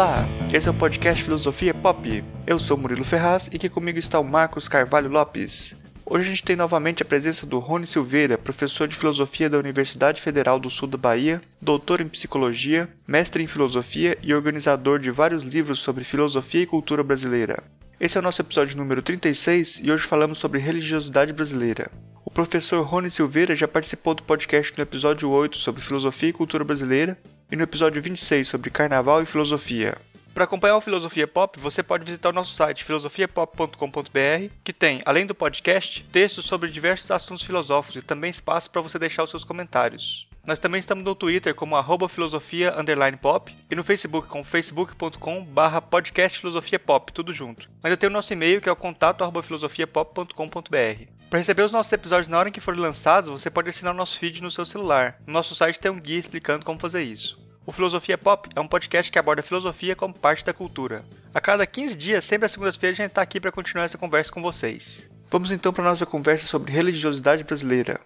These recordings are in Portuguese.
Olá, esse é o podcast Filosofia Pop. Eu sou Murilo Ferraz e aqui comigo está o Marcos Carvalho Lopes. Hoje a gente tem novamente a presença do Rony Silveira, professor de filosofia da Universidade Federal do Sul da Bahia, doutor em psicologia, mestre em filosofia e organizador de vários livros sobre filosofia e cultura brasileira. Esse é o nosso episódio número 36 e hoje falamos sobre religiosidade brasileira. O professor Rony Silveira já participou do podcast no episódio 8 sobre filosofia e cultura brasileira e no episódio 26 sobre carnaval e filosofia. Para acompanhar o Filosofia Pop, você pode visitar o nosso site filosofiapop.com.br, que tem, além do podcast, textos sobre diversos assuntos filosóficos e também espaço para você deixar os seus comentários. Nós também estamos no Twitter como arroba filosofia pop e no Facebook com facebook.com barra podcast filosofia pop, tudo junto. Ainda tem o nosso e-mail que é o contato arroba filosofiapop.com.br. Para receber os nossos episódios na hora em que forem lançados, você pode assinar o nosso feed no seu celular. No nosso site tem um guia explicando como fazer isso. O Filosofia Pop é um podcast que aborda filosofia como parte da cultura. A cada 15 dias, sempre às segundas-feiras, a gente está aqui para continuar essa conversa com vocês. Vamos então para a nossa conversa sobre religiosidade brasileira.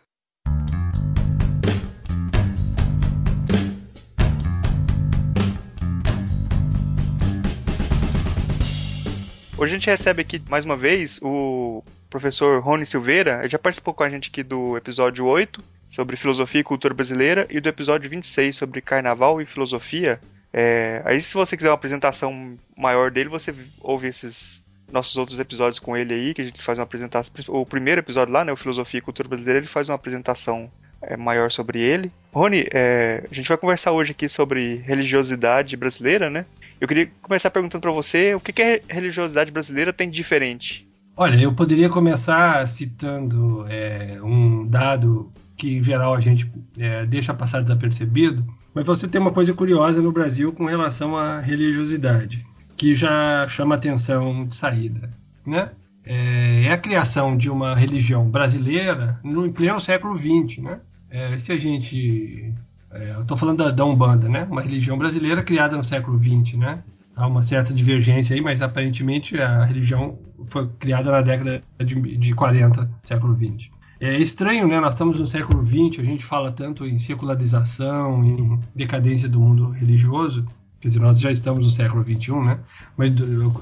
Hoje a gente recebe aqui mais uma vez o professor Rony Silveira. Ele já participou com a gente aqui do episódio 8 sobre filosofia e cultura brasileira e do episódio 26 sobre carnaval e filosofia. É, aí, se você quiser uma apresentação maior dele, você ouve esses nossos outros episódios com ele aí, que a gente faz uma apresentação. O primeiro episódio lá, né, o Filosofia e Cultura Brasileira, ele faz uma apresentação é, maior sobre ele. Rony, é, a gente vai conversar hoje aqui sobre religiosidade brasileira, né? Eu queria começar perguntando para você o que, que a religiosidade brasileira tem de diferente. Olha, eu poderia começar citando é, um dado que, em geral, a gente é, deixa passar desapercebido, mas você tem uma coisa curiosa no Brasil com relação à religiosidade, que já chama atenção de saída, né? É, é a criação de uma religião brasileira no pleno século XX, né? É, se a gente é, eu estou falando da, da, Umbanda, né? Uma religião brasileira criada no século XX, né? Há uma certa divergência aí, mas aparentemente a religião foi criada na década de, de 40, século XX. É estranho, né? Nós estamos no século XX, a gente fala tanto em secularização, em decadência do mundo religioso, quer dizer, nós já estamos no século XXI, né? Mas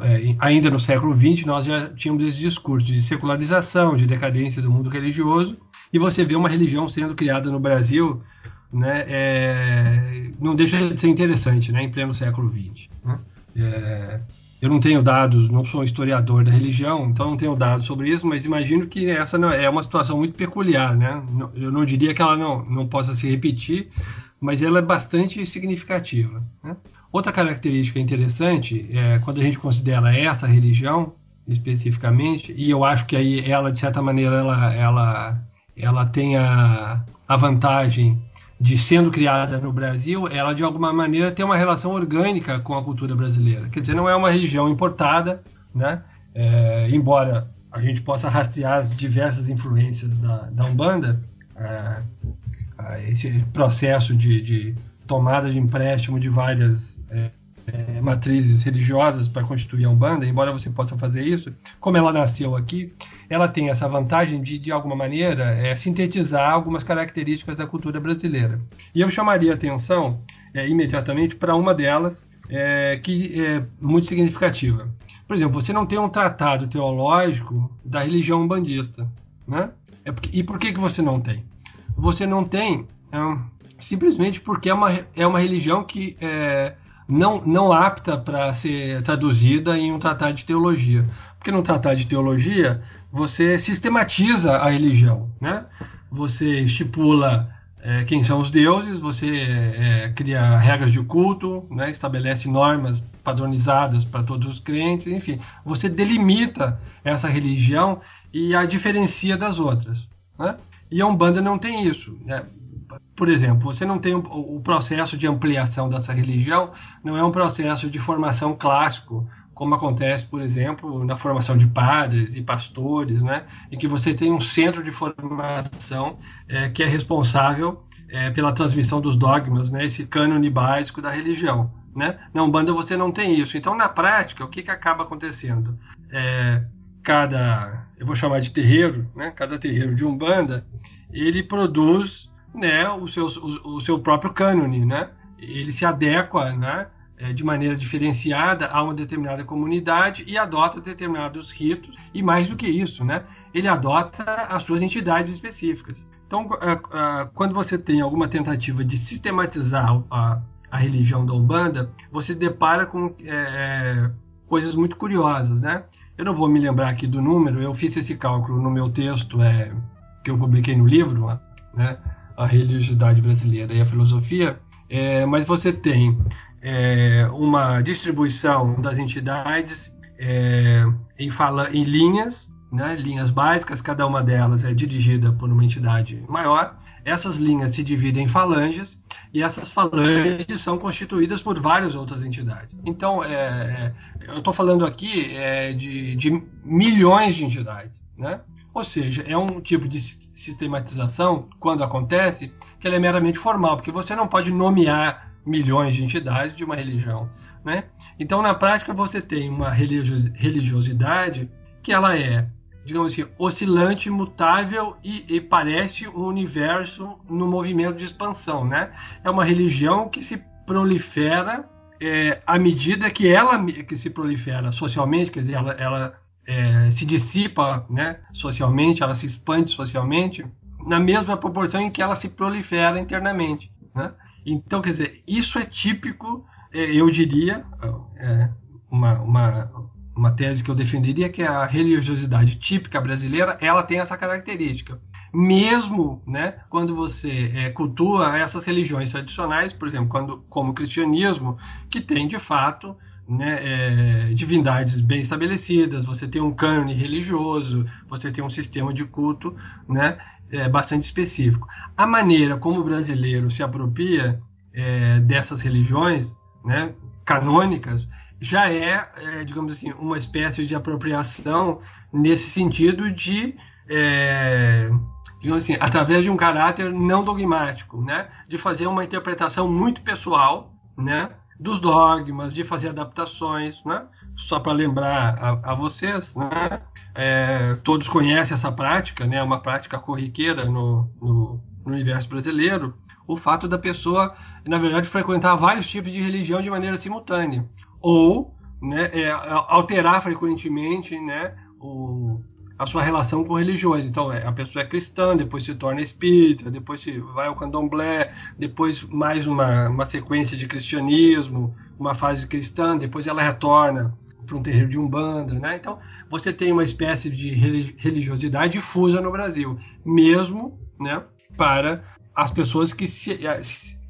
é, ainda no século XX nós já tínhamos esse discurso de secularização, de decadência do mundo religioso, e você vê uma religião sendo criada no Brasil né, é, não deixa de ser interessante né, em pleno século XX. Né? É, eu não tenho dados, não sou historiador da religião, então não tenho dados sobre isso, mas imagino que essa é uma situação muito peculiar. Né? Eu não diria que ela não, não possa se repetir, mas ela é bastante significativa. Né? Outra característica interessante é quando a gente considera essa religião especificamente, e eu acho que aí ela, de certa maneira, ela, ela, ela tem a, a vantagem de sendo criada no Brasil, ela de alguma maneira tem uma relação orgânica com a cultura brasileira. Quer dizer, não é uma religião importada, né? É, embora a gente possa rastrear as diversas influências da, da Umbanda, é, esse processo de, de, tomada de empréstimo de várias é, é, matrizes religiosas para constituir a Umbanda, embora você possa fazer isso, como ela nasceu aqui, ela tem essa vantagem de, de alguma maneira, é, sintetizar algumas características da cultura brasileira. E eu chamaria atenção é, imediatamente para uma delas, é, que é muito significativa. Por exemplo, você não tem um tratado teológico da religião umbandista. Né? É porque, e por que, que você não tem? Você não tem é, simplesmente porque é uma, é uma religião que é, não, não apta para ser traduzida em um tratado de teologia. Porque no tratado de teologia você sistematiza a religião, né? Você estipula é, quem são os deuses, você é, cria regras de culto, né? estabelece normas padronizadas para todos os crentes, enfim, você delimita essa religião e a diferencia das outras. Né? E a Umbanda não tem isso. Né? Por exemplo, você não tem o, o processo de ampliação dessa religião, não é um processo de formação clássico como acontece, por exemplo, na formação de padres e pastores, né? em que você tem um centro de formação é, que é responsável é, pela transmissão dos dogmas, né? esse cânone básico da religião. Né? Na Umbanda você não tem isso. Então, na prática, o que, que acaba acontecendo? É, cada, eu vou chamar de terreiro, né? cada terreiro de Umbanda, ele produz né, o, seu, o, o seu próprio cânone, né? ele se adequa né, de maneira diferenciada a uma determinada comunidade e adota determinados ritos, e mais do que isso, né? ele adota as suas entidades específicas. Então, quando você tem alguma tentativa de sistematizar a, a religião da Umbanda, você depara com é, é, coisas muito curiosas, né? Eu não vou me lembrar aqui do número, eu fiz esse cálculo no meu texto é, que eu publiquei no livro, né? A religiosidade brasileira e a filosofia, é, mas você tem é, uma distribuição das entidades é, em, fala, em linhas, né, linhas básicas, cada uma delas é dirigida por uma entidade maior. Essas linhas se dividem em falanges e essas falanges são constituídas por várias outras entidades. Então, é, é eu estou falando aqui é, de, de, milhões de entidades, né? Ou seja, é um tipo de sistematização, quando acontece, que ela é meramente formal, porque você não pode nomear milhões de entidades de uma religião. Né? Então, na prática, você tem uma religiosidade que ela é, digamos assim, oscilante, mutável e, e parece um universo no movimento de expansão. Né? É uma religião que se prolifera é, à medida que ela que se prolifera socialmente, quer dizer, ela, ela é, se dissipa né, socialmente, ela se expande socialmente, na mesma proporção em que ela se prolifera internamente. Né? Então, quer dizer, isso é típico, é, eu diria, é, uma, uma, uma tese que eu defenderia, que é a religiosidade típica brasileira, ela tem essa característica. Mesmo né, quando você é, cultua essas religiões tradicionais, por exemplo, quando, como o cristianismo, que tem de fato né, é, divindades bem estabelecidas, você tem um cânone religioso, você tem um sistema de culto né, é, bastante específico. A maneira como o brasileiro se apropria é, dessas religiões né, canônicas já é, é, digamos assim, uma espécie de apropriação nesse sentido de, é, digamos assim, através de um caráter não dogmático, né, de fazer uma interpretação muito pessoal, né, dos dogmas, de fazer adaptações, né? Só para lembrar a, a vocês, né? É, todos conhecem essa prática, né? Uma prática corriqueira no, no, no, universo brasileiro. O fato da pessoa, na verdade, frequentar vários tipos de religião de maneira simultânea, ou né, é, alterar frequentemente, né? O, a sua relação com religiões. Então, é, a pessoa é cristã, depois se torna espírita, depois se vai ao candomblé, depois mais uma, uma sequência de cristianismo, uma fase cristã, depois ela retorna para um terreiro de umbanda, né? Então, você tem uma espécie de religiosidade difusa no Brasil, mesmo, né, para as pessoas que se, eh,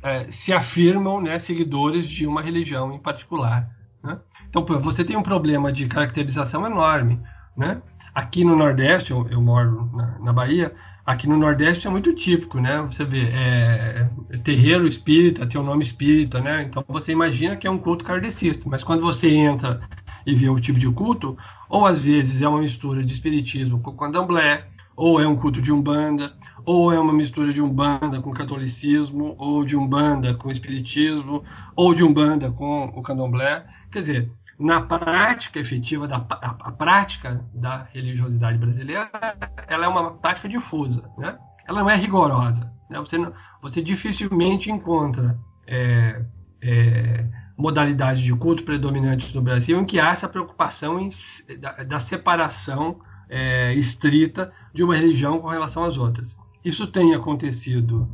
eh, se afirmam, né, seguidores de uma religião em particular. Né? Então, você tem um problema de caracterização enorme, né? Aqui no Nordeste, eu, eu moro na, na, Bahia, aqui no Nordeste é muito típico, né? Você vê, é terreiro espírita, tem o nome espírita, né? Então você imagina que é um culto kardecista, mas quando você entra e vê o tipo de culto, ou às vezes é uma mistura de espiritismo com candomblé, ou é um culto de umbanda, ou é uma mistura de umbanda com catolicismo, ou de umbanda com espiritismo, ou de umbanda com o candomblé. Quer dizer, na prática efetiva da a, a, prática da religiosidade brasileira, ela é uma prática difusa, né? Ela não é rigorosa, né? Você você dificilmente encontra é, é, modalidades de culto predominantes no Brasil em que há essa preocupação em, da, da, separação é, estrita de uma religião com relação às outras. Isso tem acontecido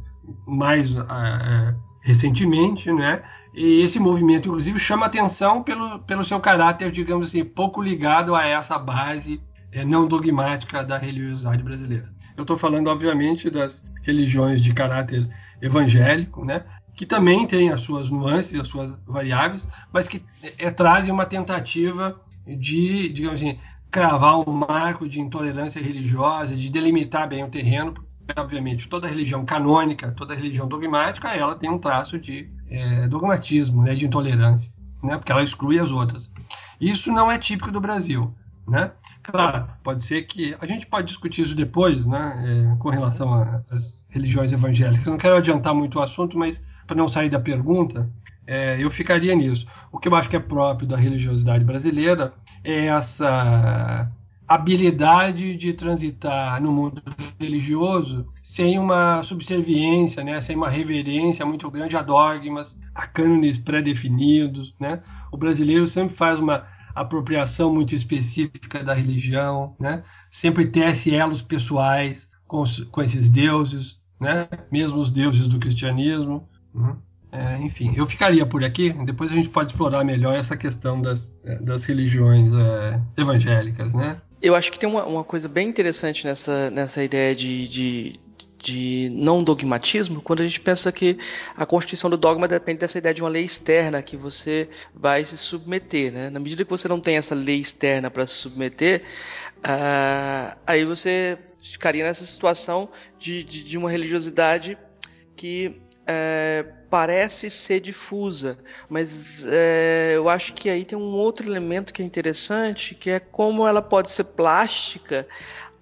mais é, recentemente, né? E esse movimento, inclusive, chama atenção pelo, pelo seu caráter, digamos assim, pouco ligado a essa base é, não dogmática da religiosidade brasileira. Eu estou falando, obviamente, das religiões de caráter evangélico, né? Que também tem as suas nuances, as suas variáveis, mas que é, trazem uma tentativa de, digamos assim, cravar um marco de intolerância religiosa, de delimitar bem o terreno, obviamente, toda religião canônica, toda religião dogmática, ela tem um traço de é, dogmatismo, né, de intolerância, né, porque ela exclui as outras. Isso não é típico do Brasil. Né? Claro, pode ser que. A gente pode discutir isso depois, né, é, com relação às religiões evangélicas. Eu não quero adiantar muito o assunto, mas para não sair da pergunta, é, eu ficaria nisso. O que eu acho que é próprio da religiosidade brasileira é essa habilidade de transitar no mundo religioso sem uma subserviência, né, sem uma reverência muito grande a dogmas, a cânones pré-definidos. Né? O brasileiro sempre faz uma apropriação muito específica da religião, né? sempre tece elos pessoais com, com esses deuses, né? mesmo os deuses do cristianismo. É, enfim, eu ficaria por aqui. Depois a gente pode explorar melhor essa questão das, das religiões é, evangélicas, né? Eu acho que tem uma, uma coisa bem interessante nessa, nessa ideia de, de, de não dogmatismo, quando a gente pensa que a constituição do dogma depende dessa ideia de uma lei externa que você vai se submeter. Né? Na medida que você não tem essa lei externa para se submeter, uh, aí você ficaria nessa situação de, de, de uma religiosidade que é, parece ser difusa, mas é, eu acho que aí tem um outro elemento que é interessante, que é como ela pode ser plástica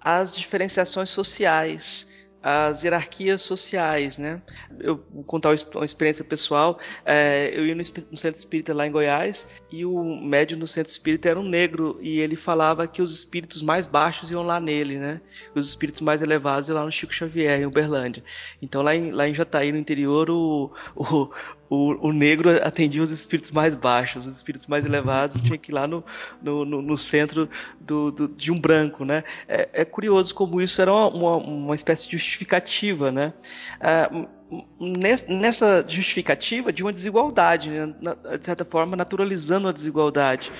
às diferenciações sociais as hierarquias sociais, né? Eu vou contar uma experiência pessoal. É, eu ia no, no, centro espírita lá em Goiás e o médium no centro espírita era um negro e ele falava que os espíritos mais baixos iam lá nele, né? Os espíritos mais elevados iam lá no Chico Xavier, em Uberlândia. Então lá em, lá em Jataí, no interior, o, o, o, o, negro atendia os espíritos mais baixos, os espíritos mais elevados tinha que ir lá no, no, no, no centro do, do, de um branco, né? É, é, curioso como isso era uma, uma, espécie de justificativa, né? Ah, nessa justificativa de uma desigualdade, né? de certa forma naturalizando a desigualdade.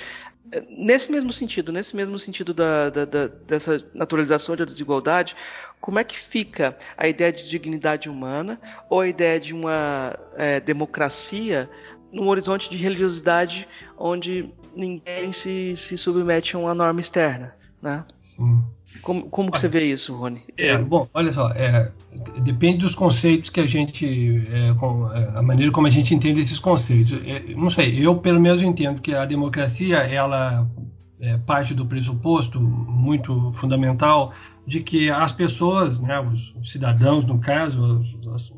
Nesse mesmo sentido, nesse mesmo sentido da, da, da, dessa naturalização da desigualdade, como é que fica a ideia de dignidade humana ou a ideia de uma é, democracia num horizonte de religiosidade onde ninguém se, se submete a uma norma externa, né? Sim. Como, como que você vê isso, Rony? É, bom, olha só, é, depende dos conceitos que a gente, é, com, é, a maneira como a gente entende esses conceitos. É, não sei, eu pelo menos entendo que a democracia, ela é, parte do pressuposto muito fundamental de que as pessoas, né, os, cidadãos no caso, as,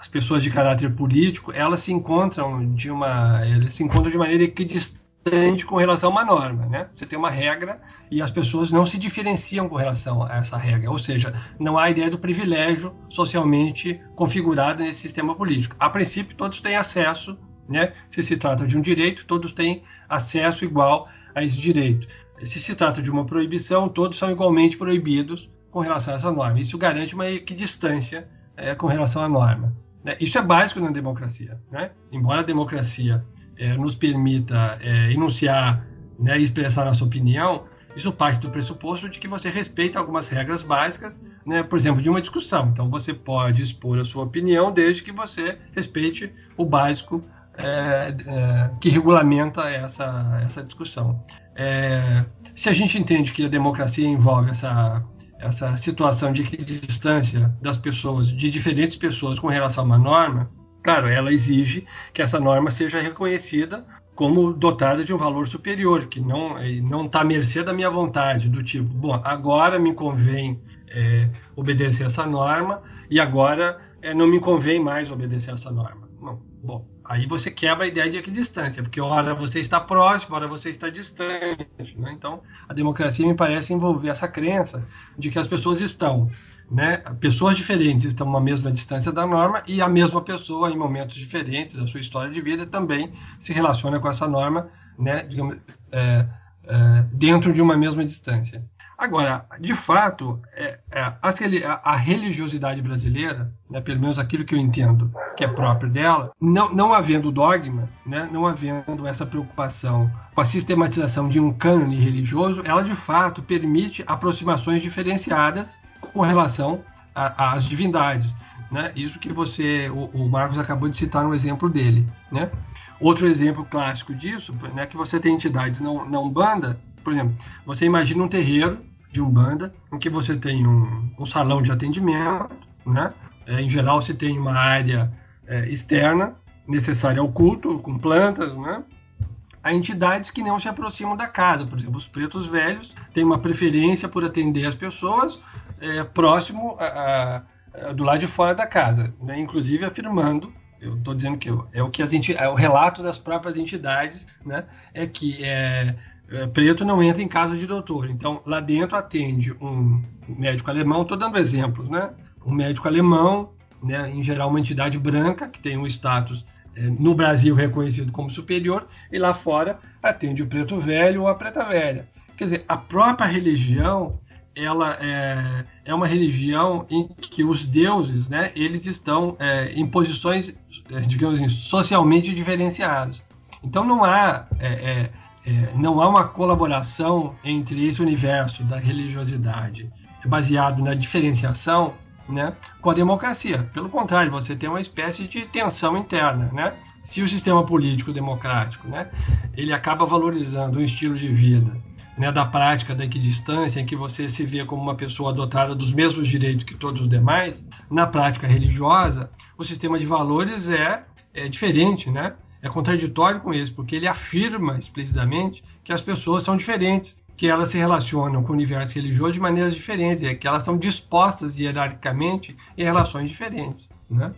as, pessoas de caráter político, elas se encontram de uma, elas se encontram de maneira equidistante com relação a uma norma, né? Você tem uma regra e as pessoas não se diferenciam com relação a essa regra, ou seja, não há ideia do privilégio socialmente configurado nesse sistema político. A princípio, todos têm acesso, né? Se se trata de um direito, todos têm acesso igual a esse direito. Se se trata de uma proibição, todos são igualmente proibidos com relação a essa norma. Isso garante uma equidistância é, com relação à norma. Né? Isso é básico na democracia. Né? Embora a democracia é, nos permita é, enunciar né, e expressar nossa opinião, isso parte do pressuposto de que você respeita algumas regras básicas, né, por exemplo, de uma discussão. Então você pode expor a sua opinião desde que você respeite o básico é, é, que regulamenta essa, essa discussão. É, se a gente entende que a democracia envolve essa, essa situação de distância das pessoas, de diferentes pessoas com relação a uma norma, claro, ela exige que essa norma seja reconhecida como dotada de um valor superior, que não não está à mercê da minha vontade, do tipo, bom, agora me convém é, obedecer essa norma e agora é, não me convém mais obedecer essa norma. Não, bom, Aí você quebra a ideia de equidistância, porque ora você está próximo, ora você está distante. Né? Então, a democracia me parece envolver essa crença de que as pessoas estão, né? pessoas diferentes estão a mesma distância da norma e a mesma pessoa, em momentos diferentes da sua história de vida, também se relaciona com essa norma né? Digamos, é, é, dentro de uma mesma distância. Agora, de fato, é, é, a, religiosidade brasileira, né, pelo menos aquilo que eu entendo que é próprio dela, não, não havendo dogma, né, não havendo essa preocupação com a sistematização de um cânone religioso, ela de fato permite aproximações diferenciadas com relação às divindades. Né? Isso que você, o, o, Marcos acabou de citar um exemplo dele. Né? Outro exemplo clássico disso, né, que você tem entidades não, não banda por exemplo, você imagina um terreiro de umbanda em que você tem um, um salão de atendimento, né? É, em geral, você tem uma área é, externa necessária ao culto, com plantas, né? Há entidades que não se aproximam da casa, por exemplo, os pretos velhos têm uma preferência por atender as pessoas é, próximo a, a, a, do lado de fora da casa, né? inclusive afirmando eu estou dizendo que é o que as é o relato das próprias entidades, né? É que é, é, preto não entra em casa de doutor. Então, lá dentro atende um médico alemão, estou dando exemplos, né? Um médico alemão, né, em geral uma entidade branca, que tem um status é, no Brasil reconhecido como superior, e lá fora atende o preto velho ou a preta velha. Quer dizer, a própria religião ela é, é uma religião em que os deuses, né, eles estão é, em posições, é, digamos assim, socialmente diferenciadas. Então não há é, é, é, não há uma colaboração entre esse universo da religiosidade baseado na diferenciação né, com a democracia. Pelo contrário, você tem uma espécie de tensão interna. Né? Se o sistema político democrático né, ele acaba valorizando um estilo de vida né, da prática da equidistância, em que você se vê como uma pessoa dotada dos mesmos direitos que todos os demais, na prática religiosa, o sistema de valores é, é diferente, né? É contraditório com isso, porque ele afirma explicitamente que as pessoas são diferentes, que elas se relacionam com o universo religioso de maneiras diferentes, e que elas são dispostas hierarquicamente em relações diferentes. Né?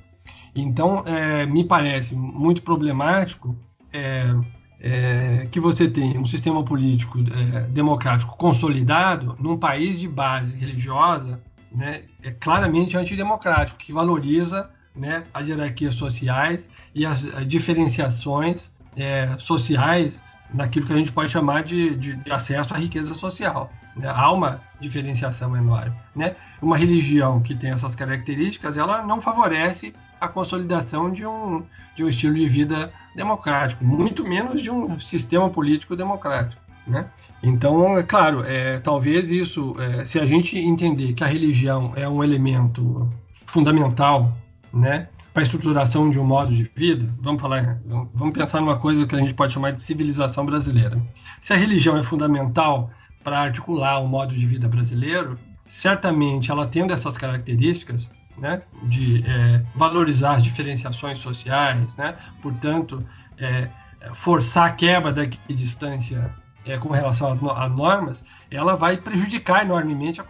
Então, é, me parece muito problemático é, é, que você tenha um sistema político é, democrático consolidado num país de base religiosa né, é claramente antidemocrático, que valoriza né, as hierarquias sociais e as, as diferenciações é, sociais naquilo que a gente pode chamar de, de, de acesso à riqueza social. Né? Há uma diferenciação enorme. Né? Uma religião que tem essas características, ela não favorece a consolidação de um, de um estilo de vida democrático, muito menos de um sistema político democrático. Né? Então, é claro, é, talvez isso, é, se a gente entender que a religião é um elemento fundamental né, para a estruturação de um modo de vida, vamos falar, vamos pensar numa coisa que a gente pode chamar de civilização brasileira. Se a religião é fundamental para articular o modo de vida brasileiro, certamente ela tendo essas características, né, de é, valorizar as diferenciações sociais, né, portanto, é, forçar a quebra da distância é, com relação a, normas, ela vai prejudicar enormemente a,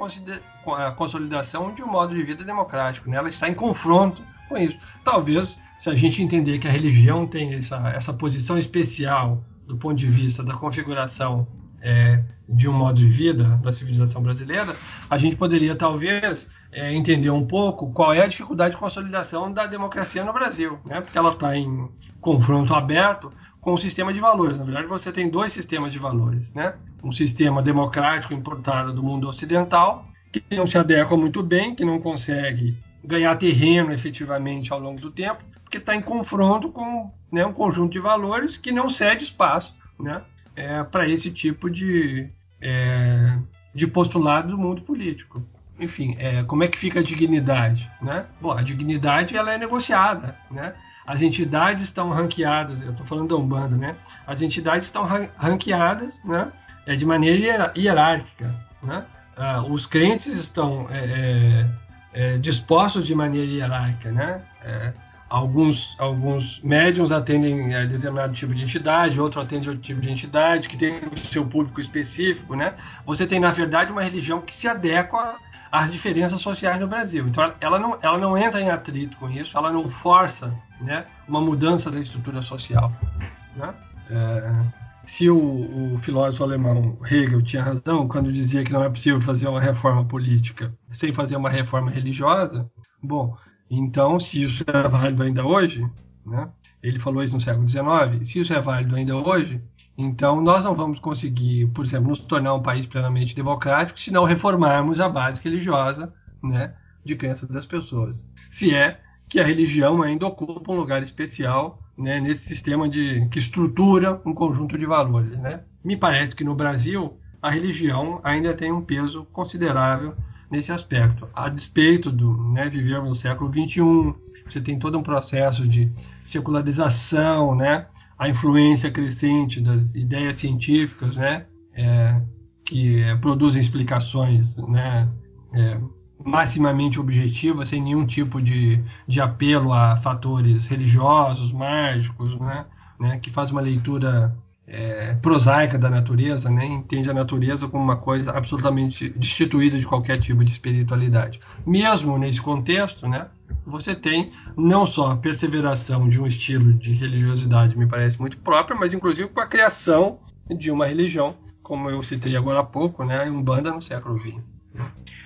a, consolidação de um modo de vida democrático. Né? Ela está em confronto com isso. Talvez, se a gente entender que a religião tem essa, essa posição especial do ponto de vista da configuração é, de um modo de vida da civilização brasileira, a gente poderia talvez é, entender um pouco qual é a dificuldade de consolidação da democracia no Brasil, né? porque ela está em confronto aberto com o sistema de valores. Na verdade, você tem dois sistemas de valores, né? Um sistema democrático importado do mundo ocidental, que não se adequa muito bem, que não consegue ganhar terreno efetivamente ao longo do tempo, porque está em confronto com né, um conjunto de valores que não cede espaço né, é, para esse tipo de, é, de postulado do mundo político. Enfim, é, como é que fica a dignidade? Né? Bom, a dignidade ela é negociada. Né? As entidades estão ranqueadas, eu estou falando da Umbanda, né? As entidades estão ranqueadas, né? É, de maneira hierárquica, né? Ah, os crentes estão é, é, é, dispostos de maneira hierárquica, né? É, alguns, alguns médiums atendem a determinado tipo de entidade, outro atende outro tipo de entidade, que tem o seu público específico, né? Você tem, na verdade, uma religião que se adequa às diferenças sociais no Brasil. Então, ela não, ela não entra em atrito com isso, ela não força né, uma mudança da estrutura social. Né? É, se o, o, filósofo alemão Hegel tinha razão quando dizia que não é possível fazer uma reforma política sem fazer uma reforma religiosa, bom, então se isso é válido ainda hoje, né, ele falou isso no século XIX, se isso é válido ainda hoje, então nós não vamos conseguir, por exemplo, nos tornar um país plenamente democrático se não reformarmos a base religiosa né, de crença das pessoas. Se é que a religião ainda ocupa um lugar especial né, nesse sistema de que estrutura um conjunto de valores. Né? Me parece que no Brasil a religião ainda tem um peso considerável nesse aspecto. A despeito do né, vivermos no século XXI, você tem todo um processo de secularização, né, a influência crescente das ideias científicas, né, é, que é, produzem explicações, né, é, maximamente objetiva, sem nenhum tipo de, de apelo a fatores religiosos, mágicos, né? né? que faz uma leitura é, prosaica da natureza, né? entende a natureza como uma coisa absolutamente destituída de qualquer tipo de espiritualidade. Mesmo nesse contexto, né? você tem não só a perseveração de um estilo de religiosidade, me parece muito própria, mas inclusive com a criação de uma religião como eu citei agora há pouco, né, a Umbanda no século XX.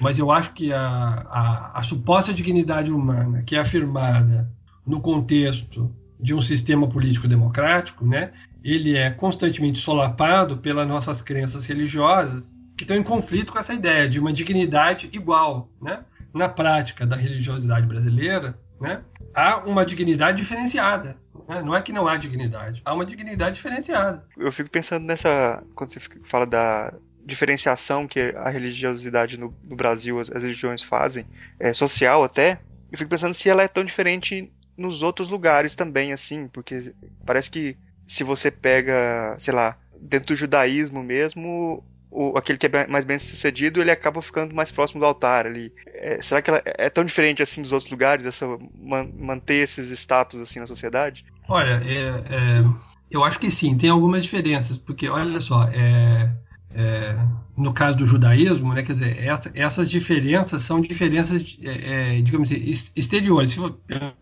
Mas eu acho que a, a, a suposta dignidade humana, que é afirmada no contexto de um sistema político democrático, né, ele é constantemente solapado pelas nossas crenças religiosas que estão em conflito com essa ideia de uma dignidade igual, né? Na prática da religiosidade brasileira, né, há uma dignidade diferenciada. Né? Não é que não há dignidade, há uma dignidade diferenciada. Eu fico pensando nessa quando você fala da diferenciação que a religiosidade no, no Brasil, as, as, religiões fazem, é, social até, eu fico pensando se ela é tão diferente nos outros lugares também, assim, porque parece que se você pega, sei lá, dentro do judaísmo mesmo, o, aquele que é mais bem sucedido, ele acaba ficando mais próximo do altar ali. É, será que ela é tão diferente assim dos outros lugares, essa, man, manter esses status assim na sociedade? Olha, é, é, eu acho que sim, tem algumas diferenças, porque olha só, é, é, no caso do judaísmo, né, quer dizer, essa, essas diferenças são diferenças, é, é, digamos assim, exteriores. Se,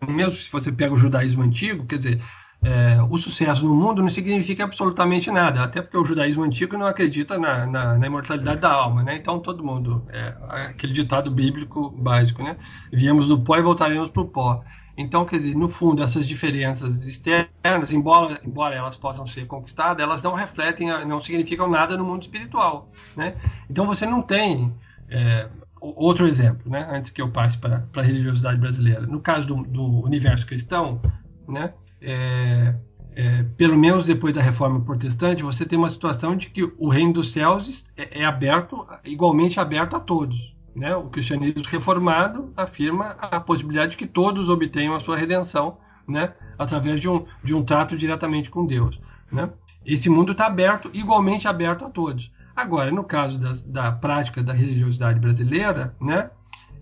mesmo se você pega o judaísmo antigo, quer dizer, é, o sucesso no mundo não significa absolutamente nada, até porque o judaísmo antigo não acredita na, na, na imortalidade da alma, né? Então todo mundo, é, aquele ditado bíblico básico, né? Viemos do pó e voltaremos para o pó. Então, quer dizer, no fundo, essas diferenças externas, embora, embora elas possam ser conquistadas, elas não refletem, não significam nada no mundo espiritual. Né? Então, você não tem. É, outro exemplo, né? antes que eu passe para a religiosidade brasileira. No caso do, do universo cristão, né? É, é, pelo menos depois da reforma protestante, você tem uma situação de que o reino dos céus é, é aberto, igualmente aberto a todos. Né? O cristianismo reformado afirma a possibilidade de que todos obtenham a sua redenção né? através de um, de um trato diretamente com Deus. Né? Esse mundo está aberto, igualmente aberto a todos. Agora, no caso das, da prática da religiosidade brasileira, né?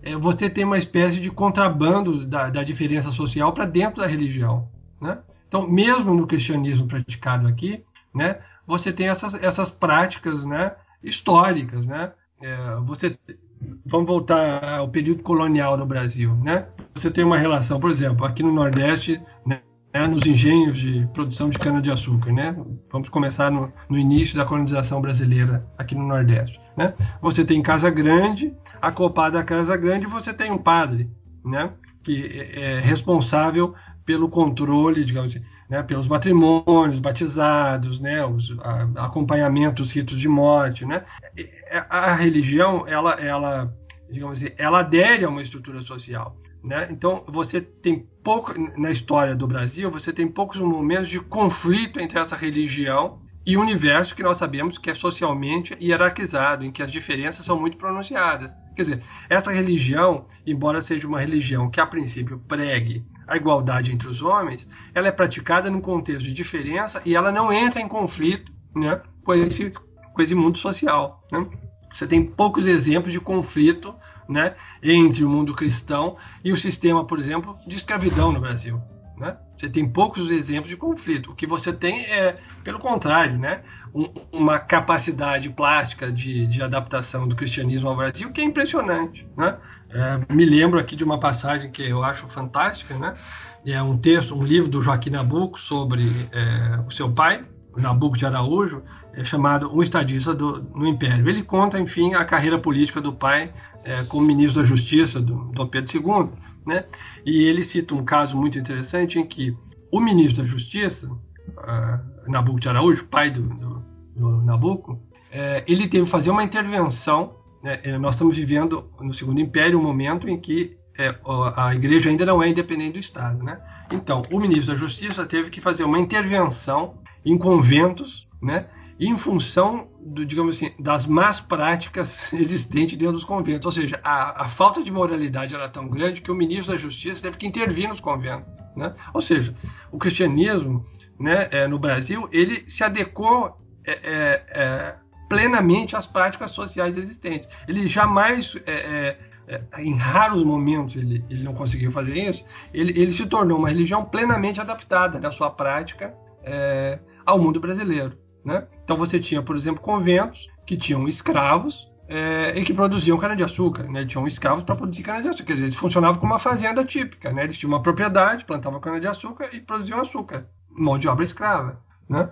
É, você tem uma espécie de contrabando da, da diferença social para dentro da religião. Né? Então, mesmo no cristianismo praticado aqui, né, você tem essas, essas práticas né, históricas. Né? É, você vamos voltar ao período colonial no Brasil, né? Você tem uma relação, por exemplo, aqui no Nordeste, né, nos engenhos de produção de cana-de-açúcar, né? Vamos começar no, no, início da colonização brasileira aqui no Nordeste, né? Você tem Casa Grande, acoplada à Casa Grande, você tem um padre, né? Que é, é responsável pelo controle, digamos assim, né, pelos matrimônios, batizados, né, os a, acompanhamento dos ritos de morte, né. A religião, ela, ela, digamos assim, ela adere a uma estrutura social, né. Então você tem pouco na história do Brasil, você tem poucos momentos de conflito entre essa religião e universo que nós sabemos que é socialmente hierarquizado, em que as diferenças são muito pronunciadas. Quer dizer, essa religião, embora seja uma religião que a princípio pregue a igualdade entre os homens, ela é praticada num contexto de diferença e ela não entra em conflito né, com, esse, com esse mundo social. Né? Você tem poucos exemplos de conflito né, entre o mundo cristão e o sistema, por exemplo, de escravidão no Brasil. Né? Você tem poucos exemplos de conflito. O que você tem é, pelo contrário, né? Um, uma capacidade plástica de, de, adaptação do cristianismo ao Brasil que é impressionante. Né? É, me lembro aqui de uma passagem que eu acho fantástica. Né? É um texto, um livro do Joaquim Nabuco sobre é, o seu pai, Nabuco de Araújo, é chamado Um Estadista do, no Império. Ele conta, enfim, a carreira política do pai é, como ministro da Justiça do Dom Pedro II né? E ele cita um caso muito interessante em que o ministro da Justiça, uh, Nabuco de Araújo, pai do, do, do Nabuco, é, ele teve que fazer uma intervenção. Né? É, nós estamos vivendo no Segundo Império um momento em que é, a igreja ainda não é independente do Estado. Né? Então, o ministro da Justiça teve que fazer uma intervenção em conventos né? Em função, do, digamos assim, das más práticas existentes dentro dos conventos. Ou seja, a, a, falta de moralidade era tão grande que o ministro da Justiça teve que intervir nos conventos. Né? Ou seja, o cristianismo né, é, no Brasil ele se adequou é, é, é plenamente às práticas sociais existentes. Ele jamais é, é, em raros momentos ele, ele, não conseguiu fazer isso, ele, ele, se tornou uma religião plenamente adaptada na sua prática é, ao mundo brasileiro. Né? Então você tinha, por exemplo, conventos que tinham escravos é, e que produziam cana-de-açúcar. Né? Tinham escravos para produzir cana-de-açúcar. Quer dizer, eles funcionavam como uma fazenda típica. Né? Eles tinham uma propriedade, plantavam cana-de-açúcar e produziam açúcar. Mão de obra escrava. Né?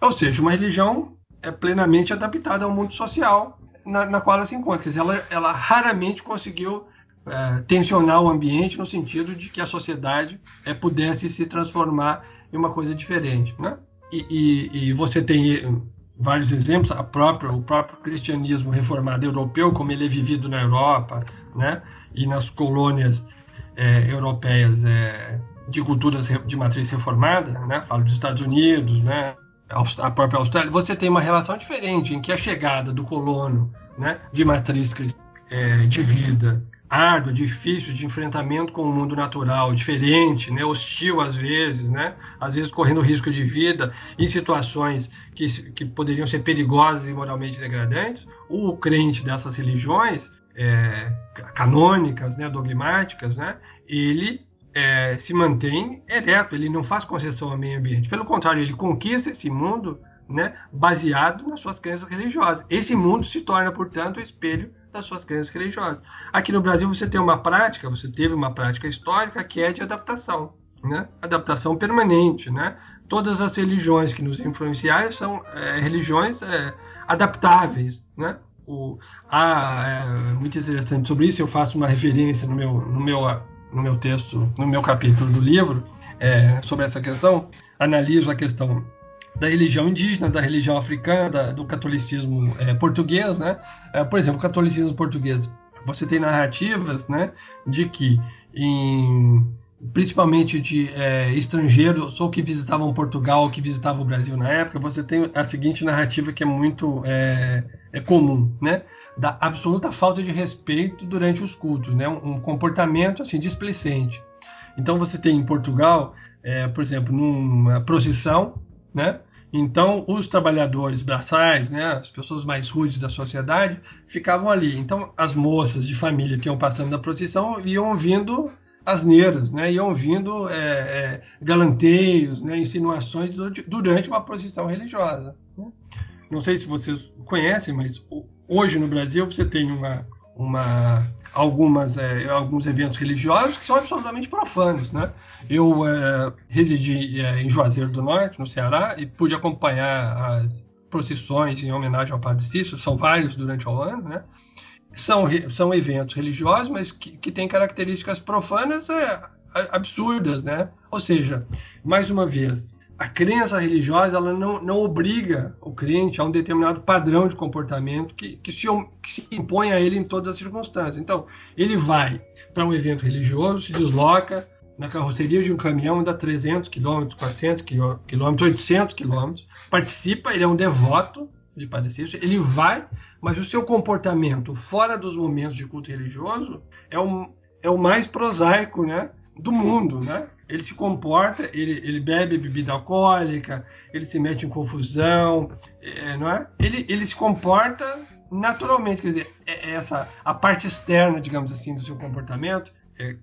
Ou seja, uma religião é plenamente adaptada ao mundo social na, na qual ela se encontra. Quer dizer, ela, ela raramente conseguiu é, tensionar o ambiente no sentido de que a sociedade é, pudesse se transformar em uma coisa diferente. Né? E, e, você tem vários exemplos, a própria, o próprio cristianismo reformado europeu, como ele é vivido na Europa né? e nas colônias é, europeias é, de culturas de matriz reformada, né? falo dos Estados Unidos, né? a própria Austrália, você tem uma relação diferente em que a chegada do colono né, de matriz é, de vida árdua, difícil de enfrentamento com o mundo natural, diferente, né, hostil às vezes, né, às vezes correndo risco de vida em situações que, que poderiam ser perigosas e moralmente degradantes, o crente dessas religiões é, canônicas, né, dogmáticas, né, ele é, se mantém ereto, ele não faz concessão ao meio ambiente. Pelo contrário, ele conquista esse mundo né, baseado nas suas crenças religiosas. Esse mundo se torna, portanto, o espelho das suas crenças religiosas. Aqui no Brasil você tem uma prática, você teve uma prática histórica que é de adaptação, né? adaptação permanente. Né? Todas as religiões que nos influenciaram são é, religiões é, adaptáveis. Né? O, há, é, muito interessante sobre isso, eu faço uma referência no meu, no meu no meu texto, no meu capítulo do livro, é, sobre essa questão, analiso a questão da religião indígena, da religião africana, da, do catolicismo é, português, né? É, por exemplo, o catolicismo português, você tem narrativas, né, de que em principalmente de é, estrangeiros ou que visitavam Portugal ou que visitavam o Brasil na época, você tem a seguinte narrativa que é muito é, é comum, né? da absoluta falta de respeito durante os cultos, né? um, comportamento assim displicente. Então você tem em Portugal, é, por exemplo, numa procissão, né? Então os trabalhadores braçais, né, as pessoas mais rudes da sociedade, ficavam ali. Então as moças de família que iam passando na procissão iam ouvindo asneiras, né, iam ouvindo é, é, galanteios, né, insinuações durante uma procissão religiosa. Né? Não sei se vocês conhecem, mas hoje no Brasil você tem uma, uma algumas é, alguns eventos religiosos que são absolutamente profanos, né? Eu é, residi é, em Juazeiro do Norte, no Ceará, e pude acompanhar as procissões em homenagem ao Padre Cícero, são vários durante o ano, né? São, são eventos religiosos, mas que, que têm características profanas é, absurdas, né? Ou seja, mais uma vez, a crença religiosa ela não, não obriga o crente a um determinado padrão de comportamento que, que, se, que se impõe a ele em todas as circunstâncias. Então, ele vai para um evento religioso, se desloca na carroceria de um caminhão, anda 300 km, 400 km, 800 km, participa, ele é um devoto de Padre Cícero, ele vai, mas o seu comportamento fora dos momentos de culto religioso é, um, é o mais prosaico né, do mundo, né? Ele se comporta, ele, ele bebe bebida alcoólica, ele se mete em confusão, é, não é? Ele, ele se comporta naturalmente, quer dizer, é, é essa a parte externa, digamos assim, do seu comportamento, é,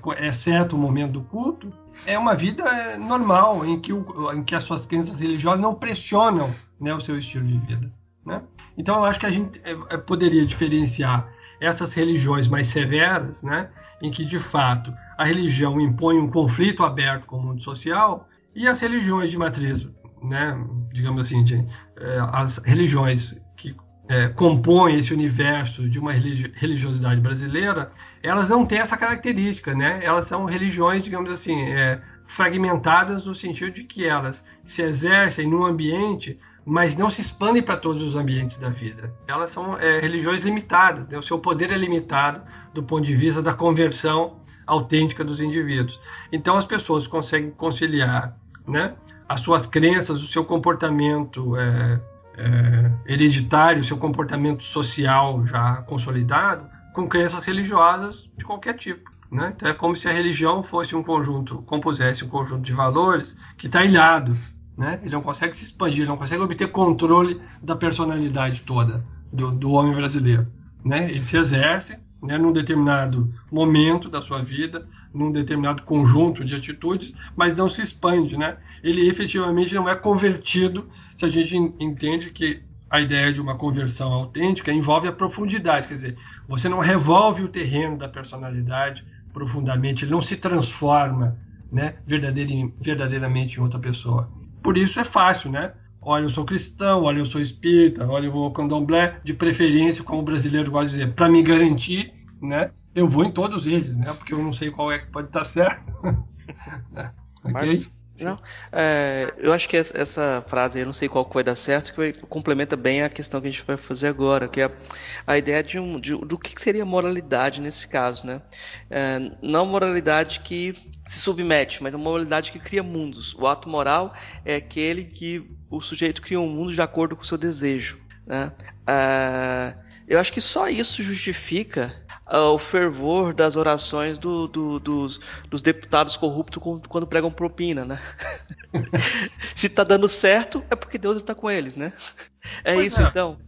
com exceto o momento do culto, é uma vida normal em que, o, em que as suas crenças religiosas não pressionam né, o seu estilo de vida. Né? Então eu acho que a gente é, é, poderia diferenciar essas religiões mais severas, né, em que de fato a religião impõe um conflito aberto com o mundo social, e as religiões de matriz, né, digamos assim, de, é, as religiões que é, compõem esse universo de uma religiosidade brasileira, elas não têm essa característica, né? Elas são religiões, digamos assim, é, fragmentadas no sentido de que elas se exercem num ambiente mas não se expandem para todos os ambientes da vida. Elas são é, religiões limitadas, né? o seu poder é limitado do ponto de vista da conversão autêntica dos indivíduos. Então as pessoas conseguem conciliar né, as suas crenças, o seu comportamento é, é, hereditário, o seu comportamento social já consolidado, com crenças religiosas de qualquer tipo. Né? Então é como se a religião fosse um conjunto, compusesse um conjunto de valores que está ilhado né? Ele não consegue se expandir, ele não consegue obter controle da personalidade toda do, do homem brasileiro. Né? Ele se exerce né, num determinado momento da sua vida, num determinado conjunto de atitudes, mas não se expande. Né? Ele efetivamente não é convertido se a gente entende que a ideia de uma conversão autêntica envolve a profundidade, quer dizer, você não revolve o terreno da personalidade profundamente, ele não se transforma né, verdadeiramente em outra pessoa. Por isso é fácil, né? Olha, eu sou cristão, olha, eu sou espírita, olha, eu vou ao candomblé, de preferência, como o brasileiro gosta de dizer, para me garantir, né? Eu vou em todos eles, né? Porque eu não sei qual é que pode estar certo. ok? Não, é, eu acho que essa frase, eu não sei qual vai dar certo, que complementa bem a questão que a gente vai fazer agora, que é a ideia de, um, de do que seria moralidade nesse caso, né? É, não moralidade que se submete, mas a moralidade que cria mundos. O ato moral é aquele que o sujeito cria um mundo de acordo com o seu desejo. Né? É, eu acho que só isso justifica o fervor das orações do, do, dos, dos, deputados corruptos quando pregam propina, né? Se está dando certo, é porque Deus está com eles, né? É pois isso é. então.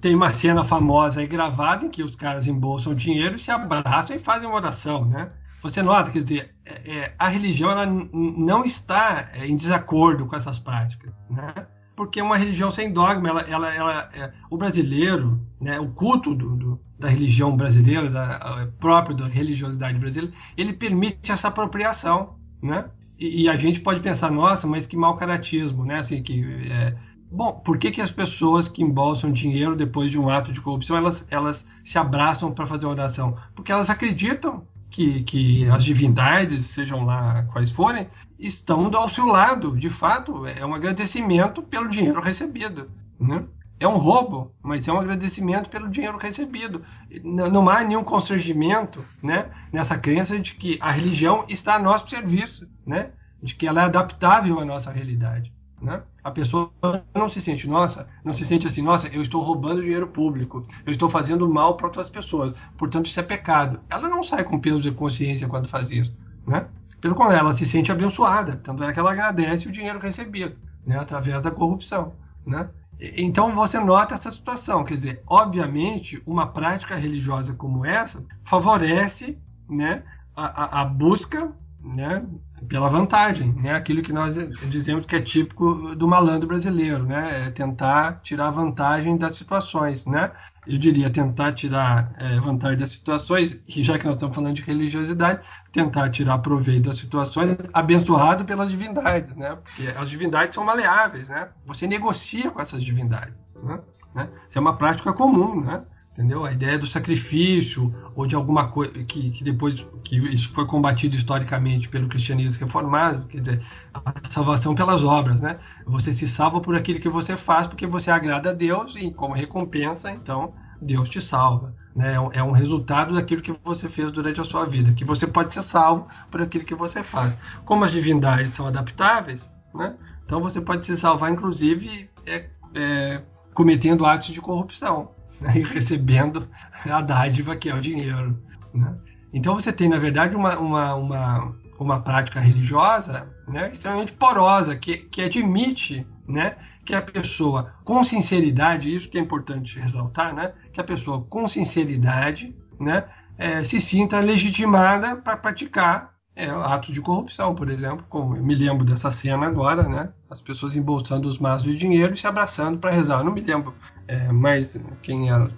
Tem uma cena famosa aí gravada em que os caras embolsam dinheiro, se abraçam e fazem uma oração, né? Você nota, quer dizer, é, é a religião ela não está é, em desacordo com essas práticas, né? porque é uma religião sem dogma. Ela, ela, ela é, o brasileiro, né, o culto do, do, da religião brasileira, da, próprio da religiosidade brasileira, ele permite essa apropriação, né? E, e, a gente pode pensar, nossa, mas que mau caratismo, né? Assim, que, é, bom, por que, que as pessoas que embolsam dinheiro depois de um ato de corrupção, elas, elas se abraçam para fazer oração? Porque elas acreditam que, que as divindades, sejam lá quais forem, estão ao seu lado. De fato, é um agradecimento pelo dinheiro recebido. Né? É um roubo, mas é um agradecimento pelo dinheiro recebido. Não há nenhum constrangimento né, nessa crença de que a religião está a nosso serviço, né? de que ela é adaptável à nossa realidade. Né? A pessoa não se sente, nossa, não se sente assim, nossa, eu estou roubando dinheiro público, eu estou fazendo mal para outras pessoas, portanto isso é pecado. Ela não sai com peso de consciência quando faz isso. Né? Pelo contrário, ela se sente abençoada, tanto é que ela agradece o dinheiro recebido, né, através da corrupção, né? Então você nota essa situação, quer dizer, obviamente uma prática religiosa como essa favorece, né, a, a busca, né, pela vantagem, né, aquilo que nós dizemos que é típico do malandro brasileiro, né, é tentar tirar vantagem das situações, né, eu diria, tentar tirar é, vantagem das situações, e já que nós estamos falando de religiosidade, tentar tirar proveito das situações, abençoado pelas divindades, né? Porque as divindades são maleáveis, né? Você negocia com essas divindades, né? né? Isso é uma prática comum, né? Entendeu? A ideia do sacrifício ou de alguma coisa que, que depois que isso foi combatido historicamente pelo cristianismo reformado, quer dizer, a salvação pelas obras, né? Você se salva por aquilo que você faz porque você agrada a Deus e como recompensa, então Deus te salva. Né? É um é resultado daquilo que você fez durante a sua vida, que você pode ser salvo por aquilo que você faz. Como as divindades são adaptáveis, né? então você pode se salvar, inclusive, é, é, cometendo atos de corrupção né, e recebendo a dádiva que é o dinheiro. Né? Então você tem, na verdade, uma, uma, uma, uma prática religiosa né, extremamente porosa, que, que admite né, que a pessoa, com sinceridade, isso que é importante ressaltar, né, que a pessoa, com sinceridade, né, é, se sinta legitimada para praticar é, atos de corrupção, por exemplo, como eu me lembro dessa cena agora, né? As pessoas embolsando os maços de dinheiro e se abraçando para rezar. Eu não me lembro é, mais quem era.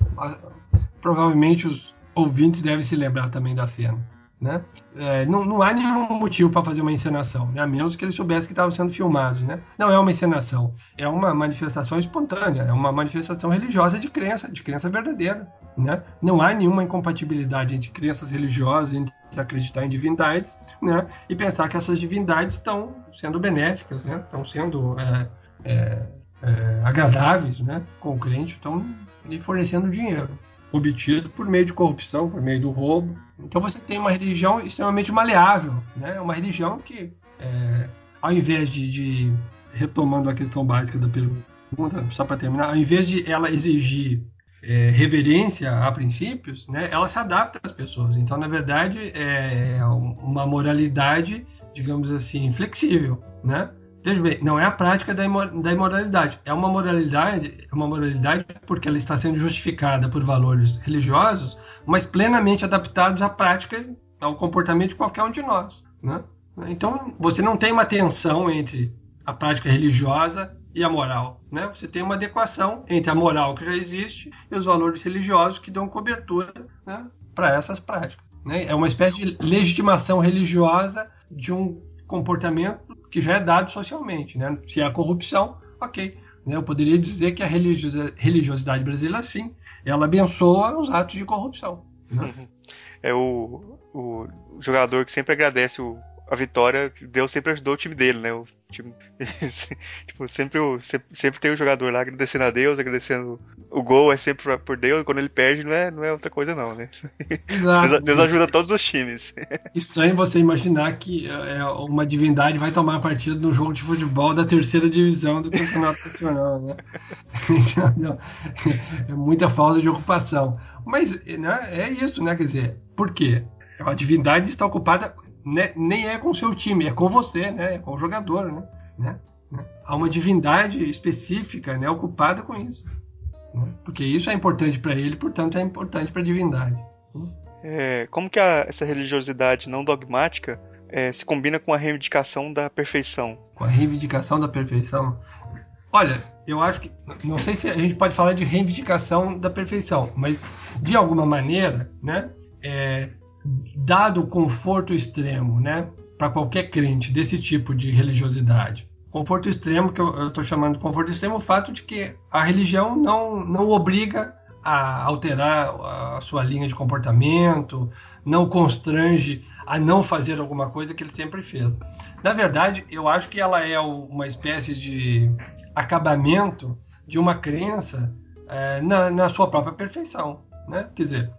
Provavelmente os ouvintes devem se lembrar também da cena. Né? É, não, não, há nenhum motivo para fazer uma encenação, né? a menos que eles soubessem que estavam sendo filmados. Né? Não é uma encenação, é uma manifestação espontânea, é uma manifestação religiosa de crença, de crença verdadeira. Né? Não há nenhuma incompatibilidade entre crenças religiosas, entre acreditar em divindades né? e pensar que essas divindades estão sendo benéficas, né? estão sendo é, é, é agradáveis né? com o crente, estão lhe fornecendo dinheiro obtido por meio de corrupção, por meio do roubo. Então você tem uma religião extremamente maleável, né? Uma religião que, é, ao invés de, de, retomando a questão básica da pergunta, só para terminar, ao invés de ela exigir é, reverência a princípios, né? Ela se adapta às pessoas. Então, na verdade, é uma moralidade, digamos assim, flexível, né? Veja bem, não é a prática da, imoralidade, é uma moralidade, é uma moralidade porque ela está sendo justificada por valores religiosos, mas plenamente adaptados à prática, ao comportamento de qualquer um de nós. Né? Então, você não tem uma tensão entre a prática religiosa e a moral. Né? Você tem uma adequação entre a moral que já existe e os valores religiosos que dão cobertura né, para essas práticas. Né? É uma espécie de legitimação religiosa de um comportamento que já é dado socialmente. Né? Se é a corrupção, ok. Né? Eu poderia dizer que a religiosidade brasileira, sim, ela abençoa os atos de corrupção. Né? É o, o jogador que sempre agradece o, a vitória, Deus sempre ajudou o time dele, né? O time, tipo, sempre, sempre, sempre, tem o um jogador lá agradecendo a Deus, agradecendo o gol, é sempre por Deus, quando ele perde não é, não é outra coisa não, né? Exato. Deus, Deus ajuda todos os times. Estranho você imaginar que é, uma divindade vai tomar a partida no jogo de futebol da terceira divisão do campeonato nacional, né? é muita falta de ocupação. Mas né, é isso, né? Quer dizer, por quê? A divindade está ocupada né, nem é com o seu time, é com você, né? É com o jogador, né? né? né? Há uma divindade específica, né, ocupada com isso, né? porque isso é importante para ele, portanto é importante para a divindade. Né? É, como que a, essa religiosidade não dogmática é, se combina com a reivindicação da perfeição? Com a reivindicação da perfeição? Olha, eu acho que não sei se a gente pode falar de reivindicação da perfeição, mas de alguma maneira, né? É, dado o conforto extremo, né, para qualquer crente desse tipo de religiosidade. Conforto extremo, que eu estou chamando de conforto extremo, o fato de que a religião não, não obriga a alterar a sua linha de comportamento, não constrange a não fazer alguma coisa que ele sempre fez. Na verdade, eu acho que ela é uma espécie de acabamento de uma crença é, na, na, sua própria perfeição. Né? Quer dizer,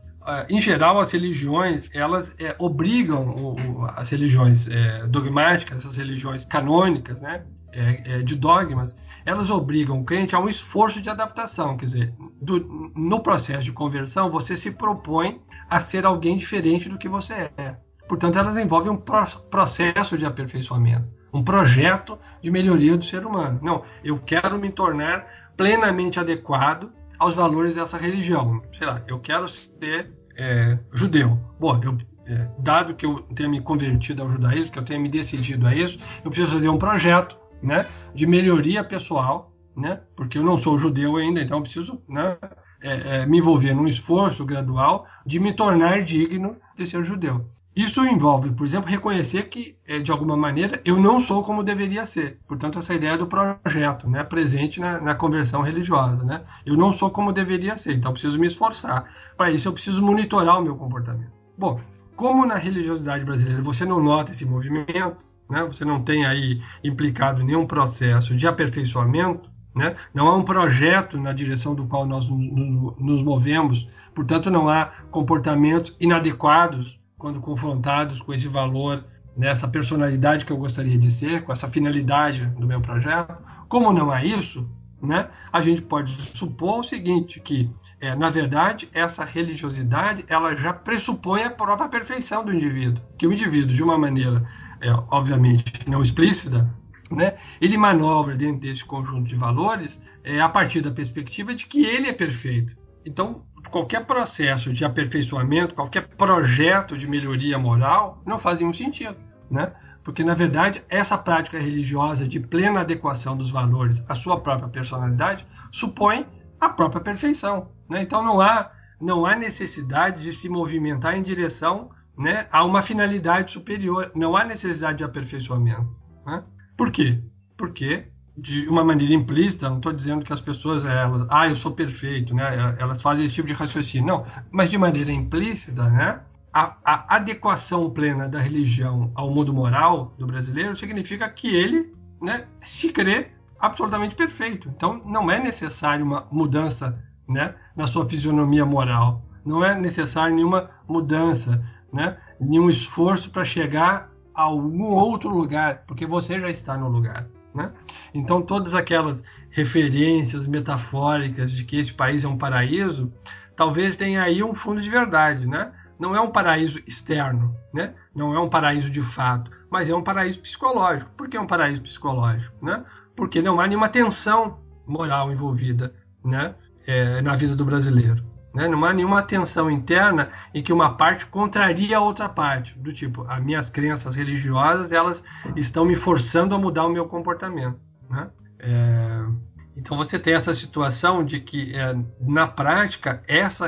em geral, as religiões elas é, obrigam o, as religiões é, dogmáticas, as religiões canônicas, né, é, é, de dogmas, elas obrigam o crente a um esforço de adaptação. Quer dizer, do, no processo de conversão, você se propõe a ser alguém diferente do que você é. Portanto, elas envolvem um pro, processo de aperfeiçoamento, um projeto de melhoria do ser humano. Não, eu quero me tornar plenamente adequado aos valores dessa religião. Sei lá, eu quero ser é, judeu. Bom, eu, é, dado que eu tenha me convertido ao judaísmo, que eu tenha me decidido a isso, eu preciso fazer um projeto né, de melhoria pessoal, né, porque eu não sou judeu ainda, então eu preciso né, é, é me envolver num esforço gradual de me tornar digno de ser judeu. Isso envolve, por exemplo, reconhecer que, é, de alguma maneira, eu não sou como deveria ser. Portanto, essa ideia do projeto, né, presente na, na conversão religiosa. Né? Eu não sou como deveria ser, então preciso me esforçar. Para isso, eu preciso monitorar o meu comportamento. Bom, como na religiosidade brasileira você não nota esse movimento, né, você não tem aí implicado nenhum processo de aperfeiçoamento, né, não há um projeto na direção do qual nós nos movemos, portanto, não há comportamentos inadequados quando confrontados com esse valor, nessa personalidade que eu gostaria de ser, com essa finalidade do meu projeto. Como não há isso, né, a gente pode supor o seguinte, que é, na verdade essa religiosidade ela já pressupõe a própria perfeição do indivíduo, que o indivíduo de uma maneira, é, obviamente não explícita, né, ele manobra dentro desse conjunto de valores é, a partir da perspectiva de que ele é perfeito. Então, qualquer processo de aperfeiçoamento, qualquer projeto de melhoria moral, não faz nenhum sentido, né? Porque, na verdade, essa prática religiosa de plena adequação dos valores à sua própria personalidade supõe a própria perfeição. Né? Então, não há, não há necessidade de se movimentar em direção né, a uma finalidade superior. Não há necessidade de aperfeiçoamento. Né? Por quê? Porque de uma maneira implícita, não estou dizendo que as pessoas, elas, ah, eu sou perfeito, né? Elas fazem esse tipo de raciocínio. Não, mas de maneira implícita, né? A, a, adequação plena da religião ao mundo moral do brasileiro significa que ele né, se crê absolutamente perfeito. Então, não é necessário uma mudança né, na sua fisionomia moral. Não é necessário nenhuma mudança, né, nenhum esforço para chegar a algum outro lugar, porque você já está no lugar. Né? Então, todas aquelas referências metafóricas de que esse país é um paraíso, talvez tenha aí um fundo de verdade. Né? Não é um paraíso externo, né? não é um paraíso de fato, mas é um paraíso psicológico. Por que é um paraíso psicológico? Né? Porque não há nenhuma tensão moral envolvida né? É, na vida do brasileiro. Né? Não há nenhuma tensão interna em que uma parte contraria a outra parte, do tipo, as minhas crenças religiosas elas estão me forçando a mudar o meu comportamento. Né? É... Então você tem essa situação de que é, na prática essa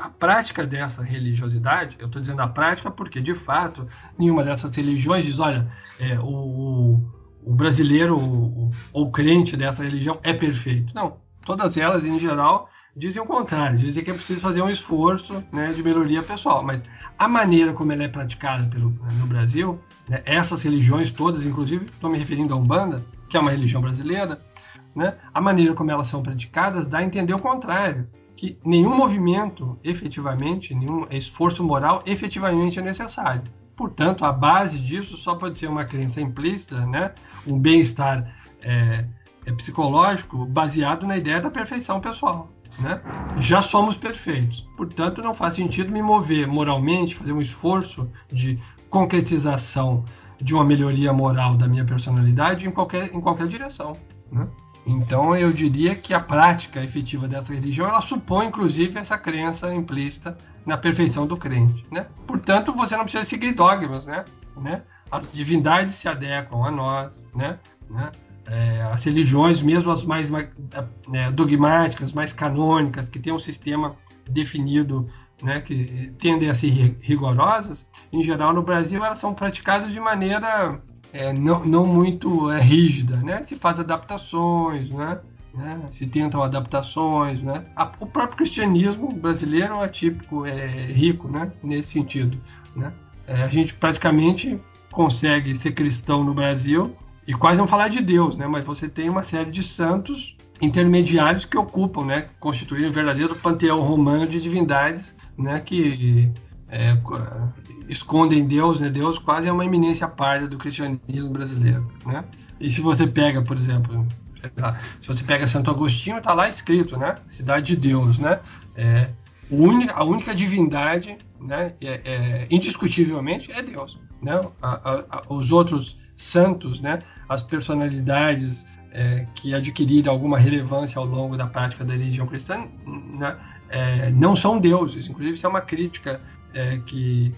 a prática dessa religiosidade, eu estou dizendo a prática porque de fato nenhuma dessas religiões diz, olha, é, o, o brasileiro ou crente dessa religião é perfeito. Não, todas elas, em geral, dizem o contrário, dizem que é preciso fazer um esforço né, de melhoria pessoal. Mas a maneira como ela é praticada pelo, no Brasil, né, essas religiões todas, inclusive estou me referindo à Umbanda, que é uma religião brasileira, né, a maneira como elas são praticadas dá a entender o contrário, que nenhum movimento efetivamente, nenhum esforço moral efetivamente é necessário. Portanto, a base disso só pode ser uma crença implícita, né, um bem-estar é, é psicológico baseado na ideia da perfeição pessoal. Né? Já somos perfeitos. Portanto, não faz sentido me mover moralmente, fazer um esforço de concretização de uma melhoria moral da minha personalidade em qualquer, em qualquer direção. Né? Então, eu diria que a prática efetiva dessa religião ela supõe, inclusive, essa crença implícita na perfeição do crente. Né? Portanto, você não precisa seguir dogmas. Né? né? As divindades se adequam a nós. Né? né? É, as religiões, mesmo as mais né, dogmáticas, mais canônicas, que têm um sistema definido, né, que tendem a ser rigorosas, em geral no Brasil elas são praticadas de maneira é, não, não, muito é, rígida, né? Se faz adaptações, né? né? Se tentam adaptações, né? A, o próprio cristianismo brasileiro é típico, é rico, né? Nesse sentido, né? É, a gente praticamente consegue ser cristão no Brasil e quase não falar de Deus, né? Mas você tem uma série de santos intermediários que ocupam, né? Que constituem um verdadeiro panteão romano de divindades, né? Que é, escondem Deus, né? Deus quase é uma eminência parda do cristianismo brasileiro, né? E se você pega, por exemplo, se você pega Santo Agostinho, está lá escrito, né? Cidade de Deus, né? É, a única divindade, né? É, é, indiscutivelmente é Deus, né? A, a, a, os outros santos, né? as personalidades é, que adquiriram alguma relevância ao longo da prática da religião cristã né? é, não são deuses. Inclusive, isso é uma crítica é, que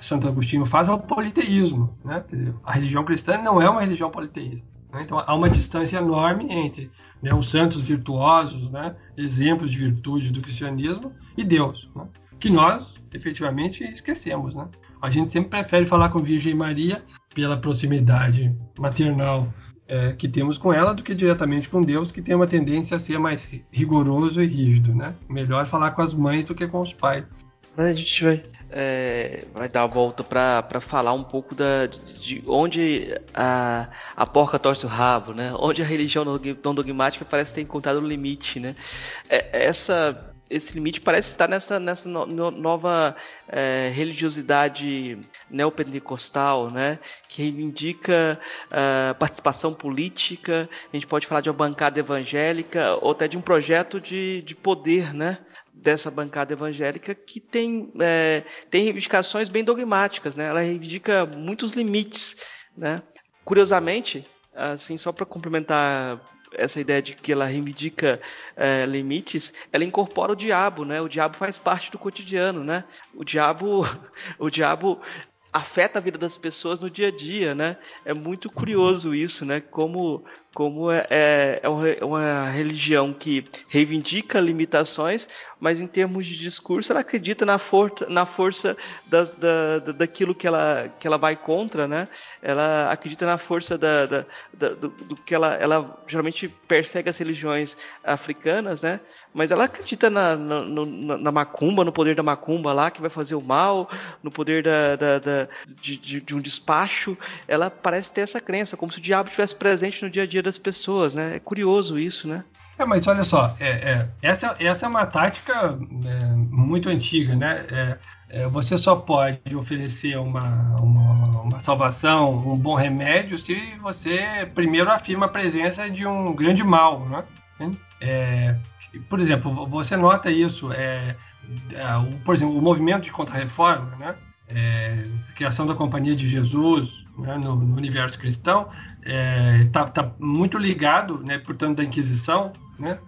Santo Agostinho faz ao politeísmo. Né? A religião cristã não é uma religião politeísta. Né? Então, há uma distância enorme entre né, os santos virtuosos, né, exemplos de virtude do cristianismo, e Deus, né? que nós, efetivamente, esquecemos. A gente sempre prefere falar com Virgem Maria pela proximidade maternal é, que temos com ela do que diretamente com Deus, que tem uma tendência a ser mais rigoroso e rígido, né? Melhor falar com as mães do que com os pais. A gente vai, é, vai dar a volta para falar um pouco da, de onde a, a porca torce o rabo, né? Onde a religião não dogmática parece ter encontrado o limite, né? É, essa esse limite parece estar nessa, nessa no, no, nova é, religiosidade neopentecostal, né, que reivindica uh, participação política, a gente pode falar de uma bancada evangélica ou até de um projeto de, de poder, né, dessa bancada evangélica que tem, é, tem reivindicações bem dogmáticas, né, ela reivindica muitos limites, né. Curiosamente, assim, só para complementar essa ideia de que ela reivindica é, limites, ela incorpora o diabo, né? O diabo faz parte do cotidiano, né? O diabo, o diabo afeta a vida das pessoas no dia a dia, né? É muito curioso isso, né? Como como é, é, é uma religião que reivindica limitações, mas em termos de discurso ela acredita na, for na força da, da, daquilo que ela, que ela vai contra, né? Ela acredita na força da, da, da do, do, que ela, ela geralmente persegue as religiões africanas, né? Mas ela acredita na, na, na macumba, no poder da macumba lá que vai fazer o mal, no poder da, da, da de, de, de um despacho. Ela parece ter essa crença, como se o diabo estivesse presente no dia a dia das pessoas, né? É curioso isso, né? É, mas olha só, é, é, essa, essa é uma tática é, muito antiga, né? É, é, você só pode oferecer uma, uma, uma, salvação, um bom remédio, se você primeiro afirma a presença de um grande mal, né? É, por exemplo, você nota isso, por exemplo, o movimento de contra-reforma, né? É, criação da Companhia de Jesus né, no, no, universo cristão está é, tá, tá muito ligado, né, portanto, da Inquisição, né,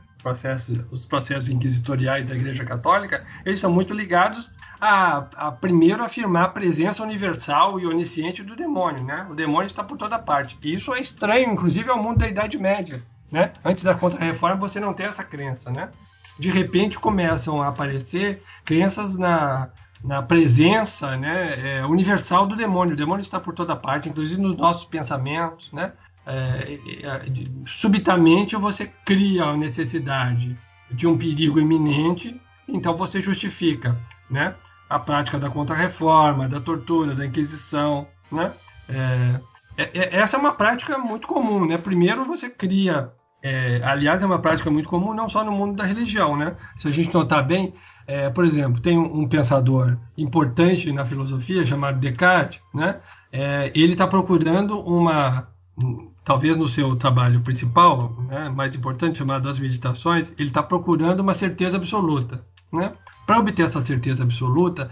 os processos inquisitoriais da Igreja Católica, eles são muito ligados a, a, primeiro afirmar a presença universal e onisciente do demônio, né? O demônio está por toda parte. E isso é estranho, inclusive, ao mundo da Idade Média, né? Antes da Contra-Reforma você não tem essa crença, né? De repente começam a aparecer crenças na na presença né, é, universal do demônio. O demônio está por toda parte, inclusive nos nossos pensamentos, né? é, é, subitamente você cria a necessidade de um perigo iminente, então você justifica né, a prática da contra-reforma, da tortura, da inquisição. Né? É, é, é, essa é uma prática muito comum. Né? Primeiro você cria é, aliás, é uma prática muito comum não só no mundo da religião, né? Se a gente notar bem, é, por exemplo, tem um, pensador importante na filosofia chamado Descartes, né? É, ele está procurando uma, talvez no seu trabalho principal, né, mais importante, chamado As Meditações, ele está procurando uma certeza absoluta, né? Para obter essa certeza absoluta,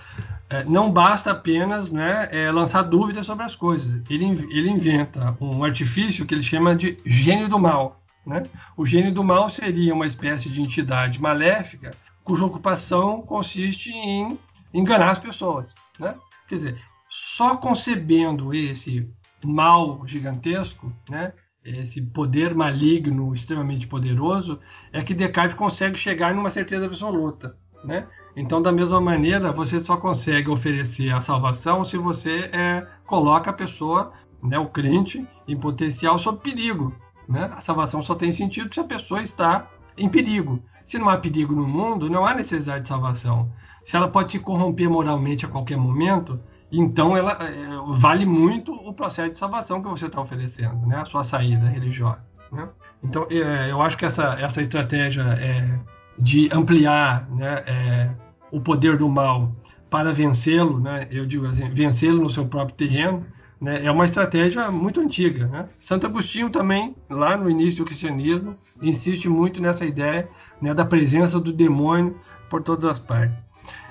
é, não basta apenas né, é, lançar dúvidas sobre as coisas. Ele, ele inventa um artifício que ele chama de gênio do mal. Né? O gênio do mal seria uma espécie de entidade maléfica cuja ocupação consiste em enganar as pessoas. Né? Quer dizer, só concebendo esse mal gigantesco, né, esse poder maligno extremamente poderoso, é que Descartes consegue chegar numa certeza absoluta. Né? Então, da mesma maneira, você só consegue oferecer a salvação se você é, coloca a pessoa, né, o crente, em potencial sob perigo. Né? A salvação só tem sentido se a pessoa está em perigo. Se não há perigo no mundo, não há necessidade de salvação. Se ela pode se corromper moralmente a qualquer momento, então ela é, vale muito o processo de salvação que você está oferecendo, né? A sua saída religiosa. Né? Então é, eu acho que essa, essa estratégia é, de ampliar né, é, o poder do mal para vencê-lo, né? Eu digo assim, vencê-lo no seu próprio terreno, né, é uma estratégia muito antiga. Né? Santo Agostinho também, lá no início do cristianismo, insiste muito nessa ideia né, da presença do demônio por todas as partes.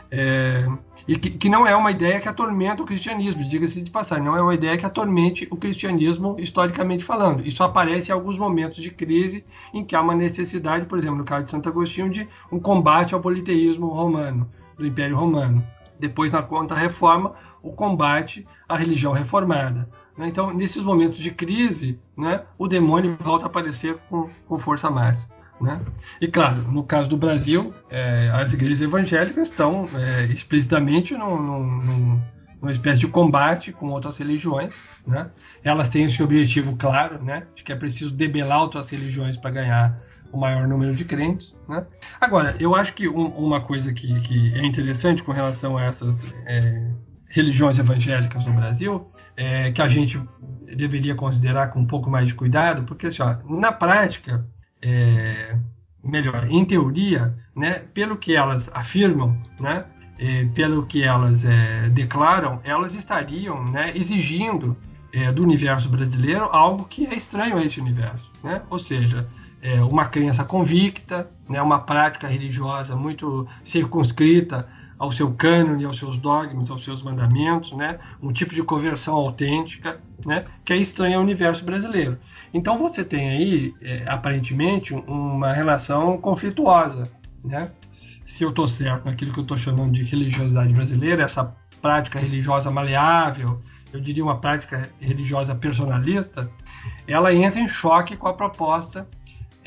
É, e que, que, não é uma ideia que atormenta o cristianismo, diga-se de passagem, não é uma ideia que atormente o cristianismo historicamente falando. Isso aparece em alguns momentos de crise em que há uma necessidade, por exemplo, no caso de Santo Agostinho, de um combate ao politeísmo romano, do Império Romano. Depois, na contra-reforma, o combate à religião reformada. Né? Então, nesses momentos de crise, né, o demônio volta a aparecer com, com força máxima. Né? E claro, no caso do Brasil, é, as igrejas evangélicas estão é, explicitamente num, num, numa espécie de combate com outras religiões. Né? Elas têm esse objetivo claro, né, de que é preciso debelar outras religiões para ganhar o maior número de crentes. Né? Agora, eu acho que um, uma coisa que, que, é interessante com relação a essas é, religiões evangélicas no Brasil é que a gente deveria considerar com um pouco mais de cuidado, porque assim, ó, na prática, é, melhor, em teoria, né, pelo que elas afirmam, né, é, pelo que elas é, declaram, elas estariam né, exigindo é, do universo brasileiro algo que é estranho a esse universo, né? ou seja, é, uma crença convicta, né, uma prática religiosa muito circunscrita ao seu cânone, aos seus dogmas, aos seus mandamentos, né? um tipo de conversão autêntica, né? que é estranha ao universo brasileiro. Então você tem aí, é, aparentemente, uma relação conflituosa. Né? Se eu estou certo naquilo que eu estou chamando de religiosidade brasileira, essa prática religiosa maleável, eu diria uma prática religiosa personalista, ela entra em choque com a proposta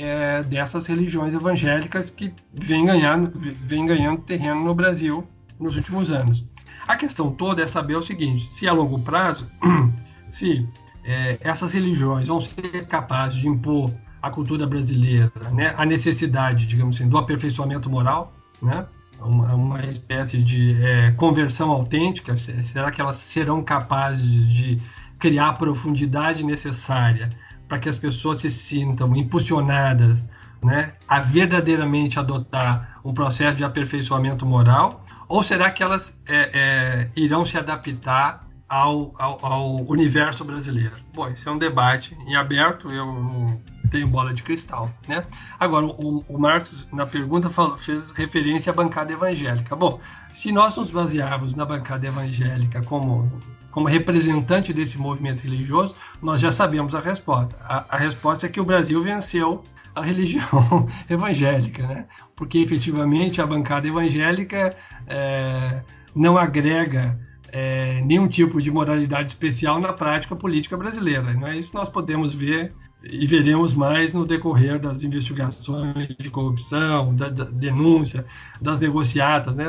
é, dessas religiões evangélicas que vem ganhando, vem ganhando terreno no Brasil nos últimos anos. A questão toda é saber o seguinte: se a longo prazo, se é, essas religiões vão ser capazes de impor à cultura brasileira né, a necessidade, digamos assim, do aperfeiçoamento moral, né, uma, uma espécie de é, conversão autêntica, será que elas serão capazes de criar a profundidade necessária para que as pessoas se sintam impulsionadas né, a verdadeiramente adotar um processo de aperfeiçoamento moral? Ou será que elas é, é, irão se adaptar ao, ao, ao, universo brasileiro? Bom, esse é um debate em aberto, eu não tenho bola de cristal. Né? Agora, o, o Marcos, na pergunta, falou, fez referência à bancada evangélica. Bom, se nós nos basearmos na bancada evangélica como como representante desse movimento religioso, nós já sabemos a resposta. A, a resposta é que o Brasil venceu a religião evangélica, né? porque efetivamente a bancada evangélica é, não agrega é, nenhum tipo de moralidade especial na prática política brasileira. É isso nós podemos ver e veremos mais no decorrer das investigações de corrupção, da, da denúncia, das negociatas. Né?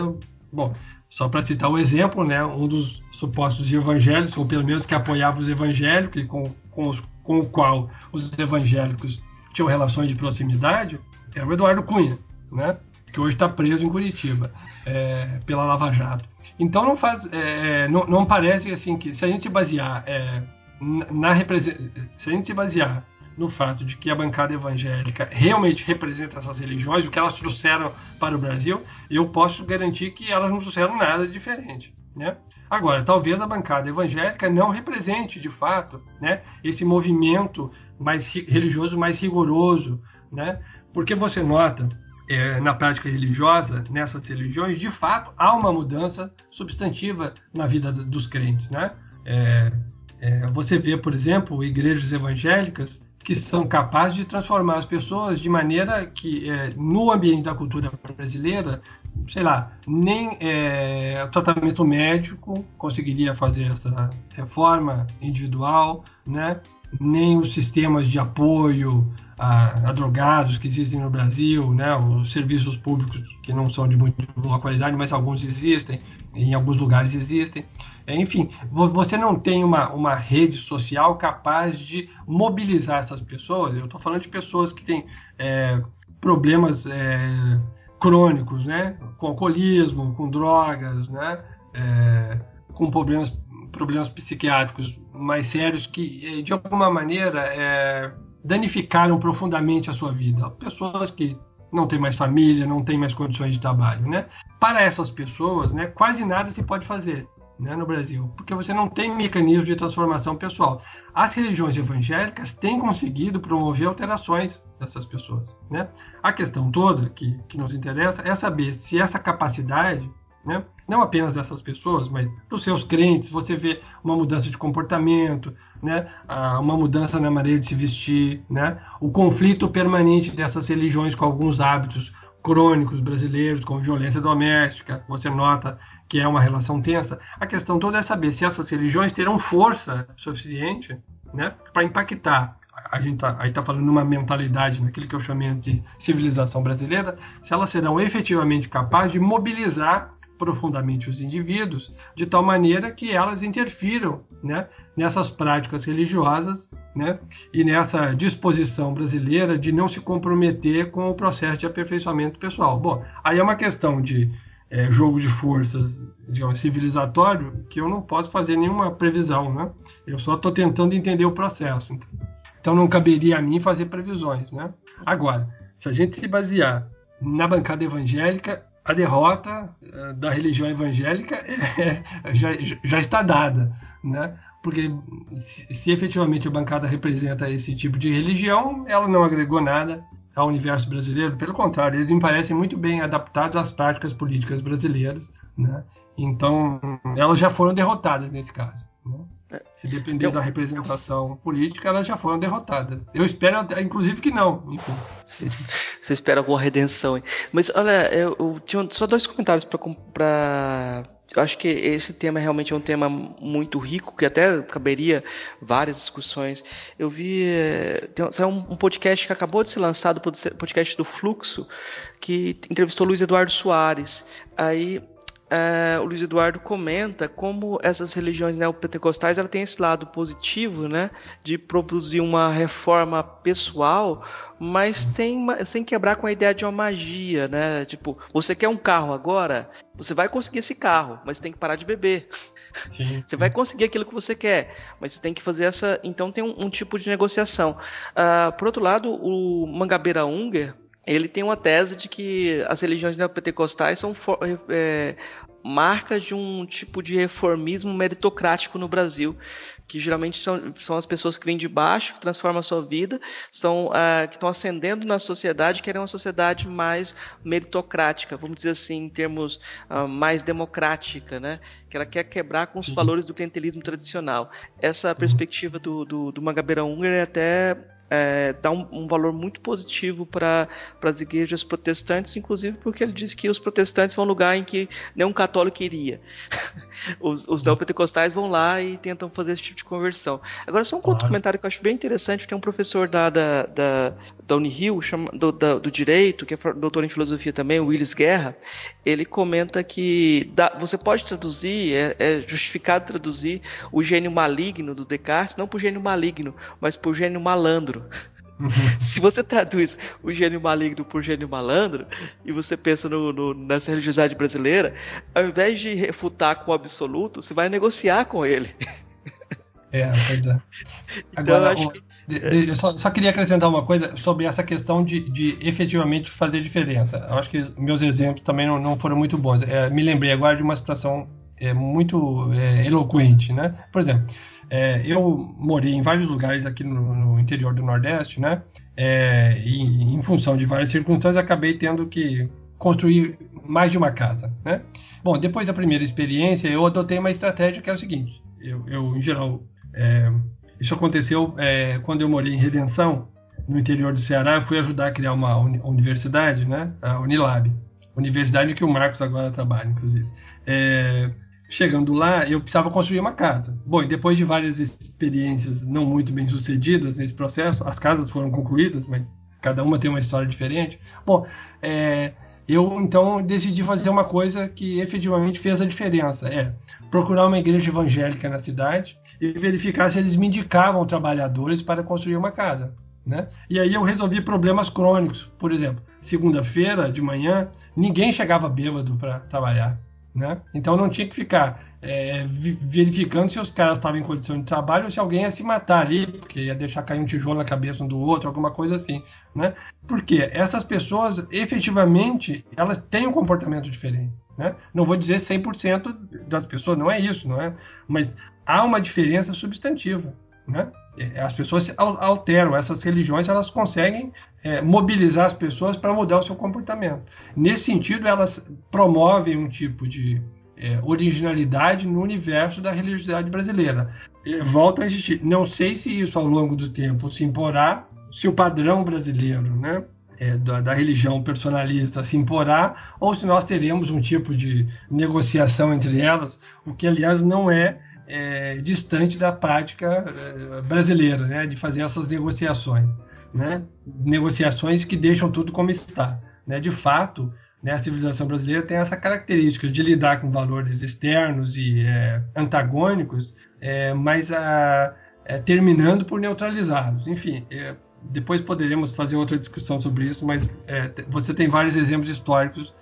Bom, só para citar um exemplo, né, um dos supostos evangélicos, ou pelo menos que apoiava os evangélicos, e com, com, os, com o qual os evangélicos tinham relações de proximidade era o Eduardo Cunha, né? que hoje está preso em Curitiba é, pela Lava Jato. Então não faz, é, não, não, parece assim que se a gente se basear é, na se a gente se basear no fato de que a bancada evangélica realmente representa essas religiões, o que elas trouxeram para o Brasil, eu posso garantir que elas não trouxeram nada diferente. Né? Agora, talvez a bancada evangélica não represente de fato né, esse movimento mais religioso mais rigoroso, né? porque você nota é, na prática religiosa, nessas religiões, de fato há uma mudança substantiva na vida dos crentes. Né? É, é, você vê, por exemplo, igrejas evangélicas que são capazes de transformar as pessoas de maneira que, é, no ambiente da cultura brasileira, sei lá, nem é, o tratamento médico conseguiria fazer essa reforma individual, né? nem os sistemas de apoio a, a, drogados que existem no Brasil, né? os serviços públicos que não são de muito boa qualidade, mas alguns existem, em alguns lugares existem. Enfim, você não tem uma, uma rede social capaz de mobilizar essas pessoas. Eu estou falando de pessoas que têm é, problemas é, crônicos, né? com alcoolismo, com drogas, né? É, com problemas, problemas psiquiátricos mais sérios que, é, de alguma maneira, é, danificaram profundamente a sua vida. Pessoas que não têm mais família, não têm mais condições de trabalho. Né? Para essas pessoas, né, quase nada se pode fazer né, no Brasil, porque você não tem mecanismo de transformação pessoal. As religiões evangélicas têm conseguido promover alterações dessas pessoas. Né? A questão toda que, que nos interessa é saber se essa capacidade, né, não apenas dessas pessoas, mas dos seus crentes, você vê uma mudança de comportamento, né, uma mudança na maneira de se vestir, né, o conflito permanente dessas religiões com alguns hábitos crônicos brasileiros, como violência doméstica, você nota que é uma relação tensa. A questão toda é saber se essas religiões terão força suficiente né, para impactar. A gente tá, está falando numa mentalidade, naquilo que eu chamei de civilização brasileira, se elas serão efetivamente capazes de mobilizar profundamente os indivíduos, de tal maneira que elas interfiram né, nessas práticas religiosas né, e nessa disposição brasileira de não se comprometer com o processo de aperfeiçoamento pessoal. Bom, aí é uma questão de é, jogo de forças, digamos, civilizatório, que eu não posso fazer nenhuma previsão, né? Eu só estou tentando entender o processo. Então não caberia a mim fazer previsões, né? Agora, se a gente se basear na bancada evangélica, a derrota uh, da religião evangélica é, já, já, está dada, né? Porque se, se, efetivamente a bancada representa esse tipo de religião, ela não agregou nada ao universo brasileiro. Pelo contrário, eles me parecem muito bem adaptados às práticas políticas brasileiras, né? Então, elas já foram derrotadas nesse caso. Né? Se depender eu... da representação política, elas já foram derrotadas. Eu espero, inclusive, que não. Enfim. Você espera alguma redenção. Hein? Mas olha, eu, eu tinha só dois comentários para eu acho que esse tema realmente é um tema muito rico, que até caberia várias discussões. Eu vi. Eh, tem um podcast que acabou de ser lançado, o podcast do Fluxo, que entrevistou Luiz Eduardo Soares. Aí é, o Luiz Eduardo comenta como essas religiões neopentecostais ela tem esse lado positivo, né, de produzir uma reforma pessoal, mas sem, sem quebrar com a ideia de uma magia, né? Tipo, você quer um carro agora, você vai conseguir esse carro, mas tem que parar de beber. Sim. Você vai conseguir aquilo que você quer, mas você tem que fazer essa. Então tem um, um tipo de negociação. Uh, por outro lado, o Mangabeira Unger ele tem uma tese de que as religiões neopentecostais são é, marcas de um tipo de reformismo meritocrático no Brasil, que geralmente são, são as pessoas que vêm de baixo, que transformam a sua vida, são uh, que estão ascendendo na sociedade, querem uma sociedade mais meritocrática, vamos dizer assim, em termos uh, mais democrática, né? que ela quer quebrar com os Sim. valores do clientelismo tradicional. Essa Sim. perspectiva do, do, do Magabeira Unger é até é, dá um, um, valor muito positivo para as igrejas protestantes, inclusive porque ele diz que os protestantes vão lugar em que nenhum católico iria. os, os neopentecostais vão lá e tentam fazer esse tipo de conversão. Agora, só um claro. outro comentário que eu acho bem interessante: tem um professor da, da, da, da Unirio, chama, do, da, do Direito, que é doutor em filosofia também, o Willis Guerra, ele comenta que dá, você pode traduzir, é, é justificado traduzir o gênio maligno do Descartes, não por gênio maligno, mas por gênio malandro. Se você traduz o gênio maligno por gênio malandro e você pensa no, no, nessa religiosidade brasileira, ao invés de refutar com o absoluto, você vai negociar com ele. É, pois é. Então, Agora, então, que... eu só, só, queria acrescentar uma coisa sobre essa questão de, de, efetivamente fazer diferença. Eu acho que meus exemplos também não, não foram muito bons. É, me lembrei agora de uma situação é, muito é, eloquente, né? Por exemplo, é, eu morei em vários lugares aqui no, no interior do Nordeste, né? É, e em função de várias circunstâncias, acabei tendo que construir mais de uma casa, né? Bom, depois da primeira experiência, eu adotei uma estratégia que é o seguinte: eu, eu em geral, é, isso aconteceu é, quando eu morei em Redenção, no interior do Ceará. Eu fui ajudar a criar uma uni universidade, né? A Unilab, universidade que o Marcos agora trabalha, inclusive. É, Chegando lá, eu precisava construir uma casa. Bom, e depois de várias experiências não muito bem sucedidas nesse processo, as casas foram concluídas, mas cada uma tem uma história diferente. Bom, é, eu então decidi fazer uma coisa que efetivamente fez a diferença: é procurar uma igreja evangélica na cidade e verificar se eles me indicavam trabalhadores para construir uma casa. Né? E aí eu resolvi problemas crônicos. Por exemplo, segunda-feira de manhã, ninguém chegava bêbado para trabalhar. Né? Então não tinha que ficar é, verificando se os caras estavam em condição de trabalho ou se alguém ia se matar ali, porque ia deixar cair um tijolo na cabeça um do outro, alguma coisa assim. Né? Porque essas pessoas, efetivamente, elas têm um comportamento diferente. Né? Não vou dizer 100% das pessoas, não é isso, não é? mas há uma diferença substantiva. Né? É, as pessoas alteram, essas religiões elas conseguem é, mobilizar as pessoas para mudar o seu comportamento. Nesse sentido, elas promovem um tipo de é, originalidade no universo da religiosidade brasileira. E volta a existir. Não sei se isso ao longo do tempo se imporá, se o padrão brasileiro, né? É, da, da, religião personalista se imporá, ou se nós teremos um tipo de negociação entre elas, o que aliás não é é, distante da prática é, brasileira, né, de fazer essas negociações, né, negociações que deixam tudo como está, né, de fato, né, a civilização brasileira tem essa característica de lidar com valores externos e é, antagônicos, é, mas a, é, terminando por neutralizá-los. Enfim, é, depois poderemos fazer outra discussão sobre isso, mas você tem vários exemplos históricos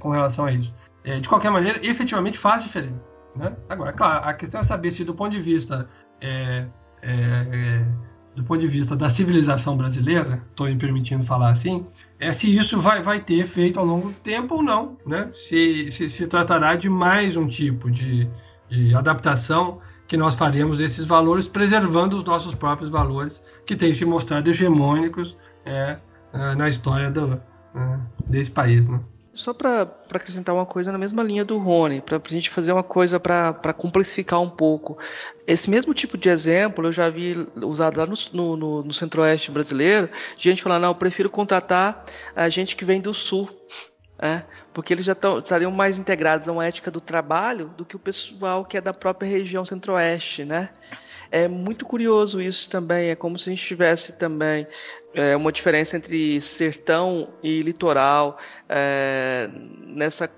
com relação a isso. de qualquer maneira, efetivamente faz diferença. Né? Agora, claro, a questão é saber se do ponto de vista é, é, é, do ponto de vista da civilização brasileira, estou me permitindo falar assim, é se isso vai, vai ter efeito ao longo do tempo ou não, né? Se, se, se tratará de mais um tipo de, de adaptação que nós faremos desses valores, preservando os nossos próprios valores que têm se mostrado hegemônicos é, é na história do, é, desse país, né? Só para acrescentar uma coisa na mesma linha do Rony, para a gente fazer uma coisa para complexificar um pouco. Esse mesmo tipo de exemplo eu já vi usado lá no, no, no centro-oeste brasileiro, gente falando, não, eu prefiro contratar a gente que vem do sul. É, porque eles já tão, estariam mais integrados a uma ética do trabalho do que o pessoal que é da própria região centro-oeste, né? É muito curioso isso também. É como se a gente tivesse também é, uma diferença entre sertão e litoral, é, nessa,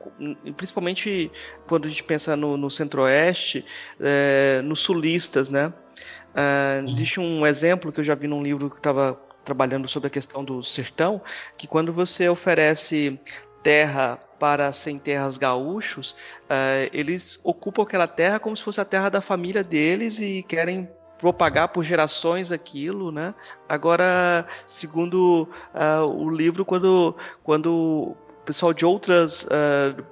principalmente quando a gente pensa no, no centro-oeste, é, nos sulistas, né? É, existe um exemplo que eu já vi num livro que estava trabalhando sobre a questão do sertão, que quando você oferece terra para sem terras gaúchos, uh, eles ocupam aquela terra como se fosse a terra da família deles e querem propagar por gerações aquilo, né? Agora, segundo uh, o livro, quando, quando pessoal de outras uh,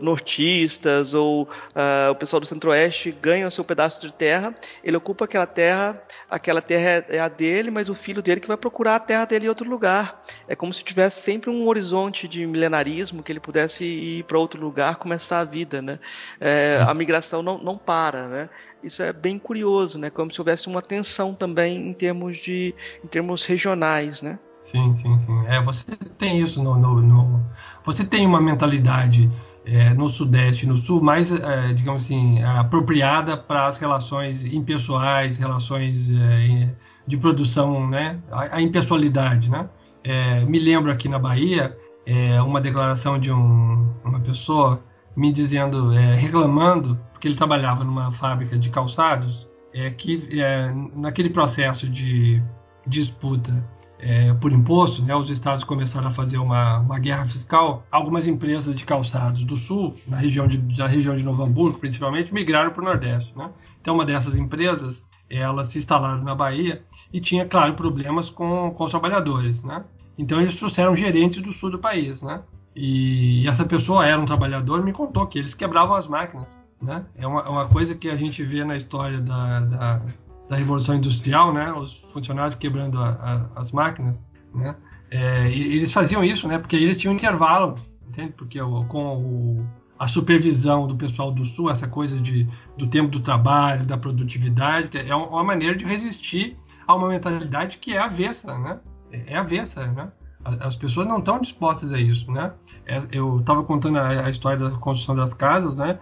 nortistas ou uh, o pessoal do centro-oeste ganha o seu pedaço de terra, ele ocupa aquela terra, aquela terra é, é a dele, mas o filho dele que vai procurar a terra dele em outro lugar. É como se tivesse sempre um horizonte de milenarismo que ele pudesse ir para outro lugar, começar a vida, né? É, a migração não, não para, né? Isso é bem curioso, né? Como se houvesse uma tensão também em termos de, em termos regionais, né? Sim, sim, sim. É, você tem isso no, no, no você tem uma mentalidade é, no Sudeste, no Sul, mais, é, digamos assim, apropriada para as relações impessoais, relações é, de produção, né? A, a impessoalidade, né? É, me lembro aqui na Bahia é, uma declaração de um, uma pessoa me dizendo, é, reclamando, porque ele trabalhava numa fábrica de calçados, é que naquele processo de disputa é, por imposto, né, os estados começaram a fazer uma, uma, guerra fiscal. Algumas empresas de calçados do sul, na região de, da região de Novo Hamburgo, principalmente, migraram para o Nordeste. Né? Então, uma dessas empresas, elas se instalaram na Bahia e tinha, claro, problemas com, com os trabalhadores. Né? Então, eles trouxeram gerentes do sul do país. Né? E essa pessoa era um trabalhador me contou que eles quebravam as máquinas. Né? É uma, é uma coisa que a gente vê na história da, da da Revolução Industrial, né? Os funcionários quebrando a, a, as máquinas, né? É, eles faziam isso, né? Porque eles tinham intervalo, entende? Porque com o, a supervisão do pessoal do Sul, essa coisa de, do tempo do trabalho, da produtividade, é uma maneira de resistir a uma mentalidade que é avessa, né? É avessa, né? As pessoas não estão dispostas a isso, né? É, eu estava contando a, a, história da construção das casas, né?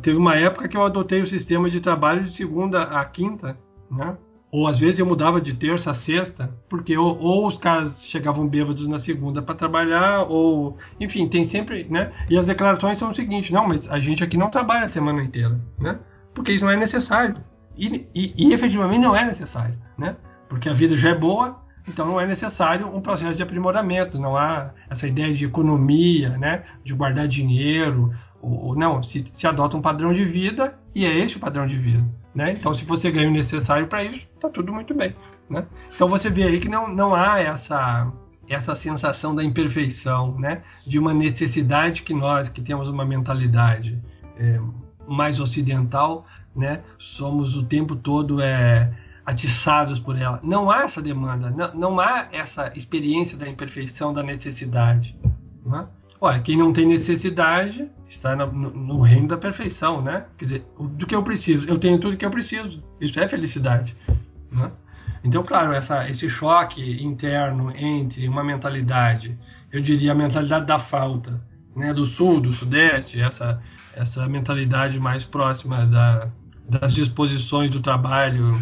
Teve uma época que eu adotei o sistema de trabalho de segunda a quinta, né? Ou às vezes eu mudava de terça a sexta, porque ou, ou os caras chegavam bêbados na segunda para trabalhar, ou enfim, tem sempre, né? E as declarações são o seguinte: não, mas a gente aqui não trabalha a semana inteira, né? Porque isso não é necessário. E, e, e efetivamente não é necessário, né? Porque a vida já é boa, então não é necessário um processo de aprimoramento, não há essa ideia de economia, né? De guardar dinheiro, ou, ou não, se, se adota um padrão de vida e é esse o padrão de vida. Né? Então, se você ganha o necessário para isso, está tudo muito bem. Né? Então, você vê aí que não, não há essa, essa sensação da imperfeição, né? de uma necessidade que nós, que temos uma mentalidade é, mais ocidental, né? somos o tempo todo é, atiçados por ela. Não há essa demanda, não, não há essa experiência da imperfeição, da necessidade. Né? Olha, quem não tem necessidade está no, no, reino da perfeição, né? Quer dizer, do que eu preciso. Eu tenho tudo que eu preciso. Isso é felicidade. Né? Então, claro, essa, esse choque interno entre uma mentalidade, eu diria a mentalidade da falta, né? do sul, do sudeste, essa, essa mentalidade mais próxima da, das disposições do trabalho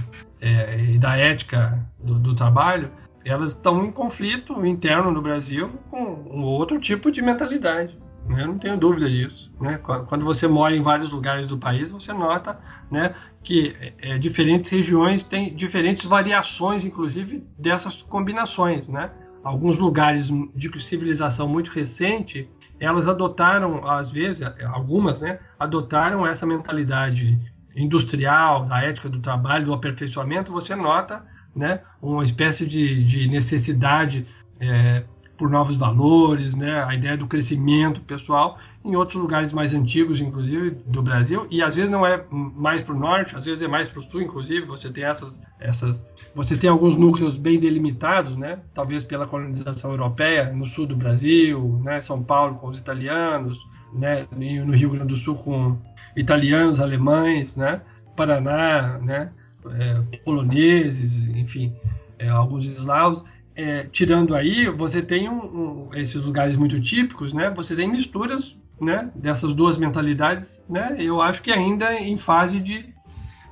é, e da ética do, do trabalho, elas estão em conflito interno no Brasil com um outro tipo de mentalidade. Né? Eu não tenho dúvida disso. Né? Quando você mora em vários lugares do país, você nota né, que é, diferentes regiões têm diferentes variações, inclusive, dessas combinações. Né? Alguns lugares de civilização muito recente, elas adotaram, às vezes, algumas, né, adotaram essa mentalidade industrial, da ética do trabalho, do aperfeiçoamento. Você nota né, uma espécie de, de necessidade é, por novos valores, né, a ideia do crescimento pessoal em outros lugares mais antigos, inclusive do Brasil, e às vezes não é mais para o norte, às vezes é mais para o sul, inclusive. Você tem essas, essas, você tem alguns núcleos bem delimitados, né, talvez pela colonização europeia no sul do Brasil, né, São Paulo com os italianos, né, no Rio Grande do Sul com italianos, alemães, né, Paraná, né, é, poloneses, enfim, é, alguns eslavos. É, tirando aí, você tem um, um, esses lugares muito típicos, né? Você tem misturas, né? Dessas duas mentalidades, né? Eu acho que ainda em fase de,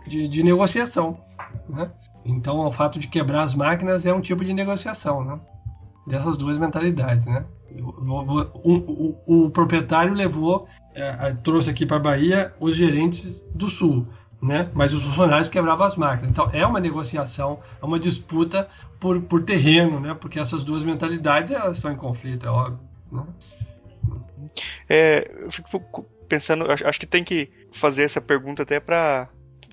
de, de negociação, né? Então, o fato de quebrar as máquinas é um tipo de negociação, né? Dessas duas mentalidades, né? O, o, o, o proprietário levou, é, trouxe aqui para a Bahia os gerentes do Sul né? Mas os funcionários quebravam as máquinas. Então é uma negociação, é uma disputa por, por terreno, né? Porque essas duas mentalidades elas estão em conflito, é óbvio. Né? É, eu fico pensando, acho que tem que fazer essa pergunta até para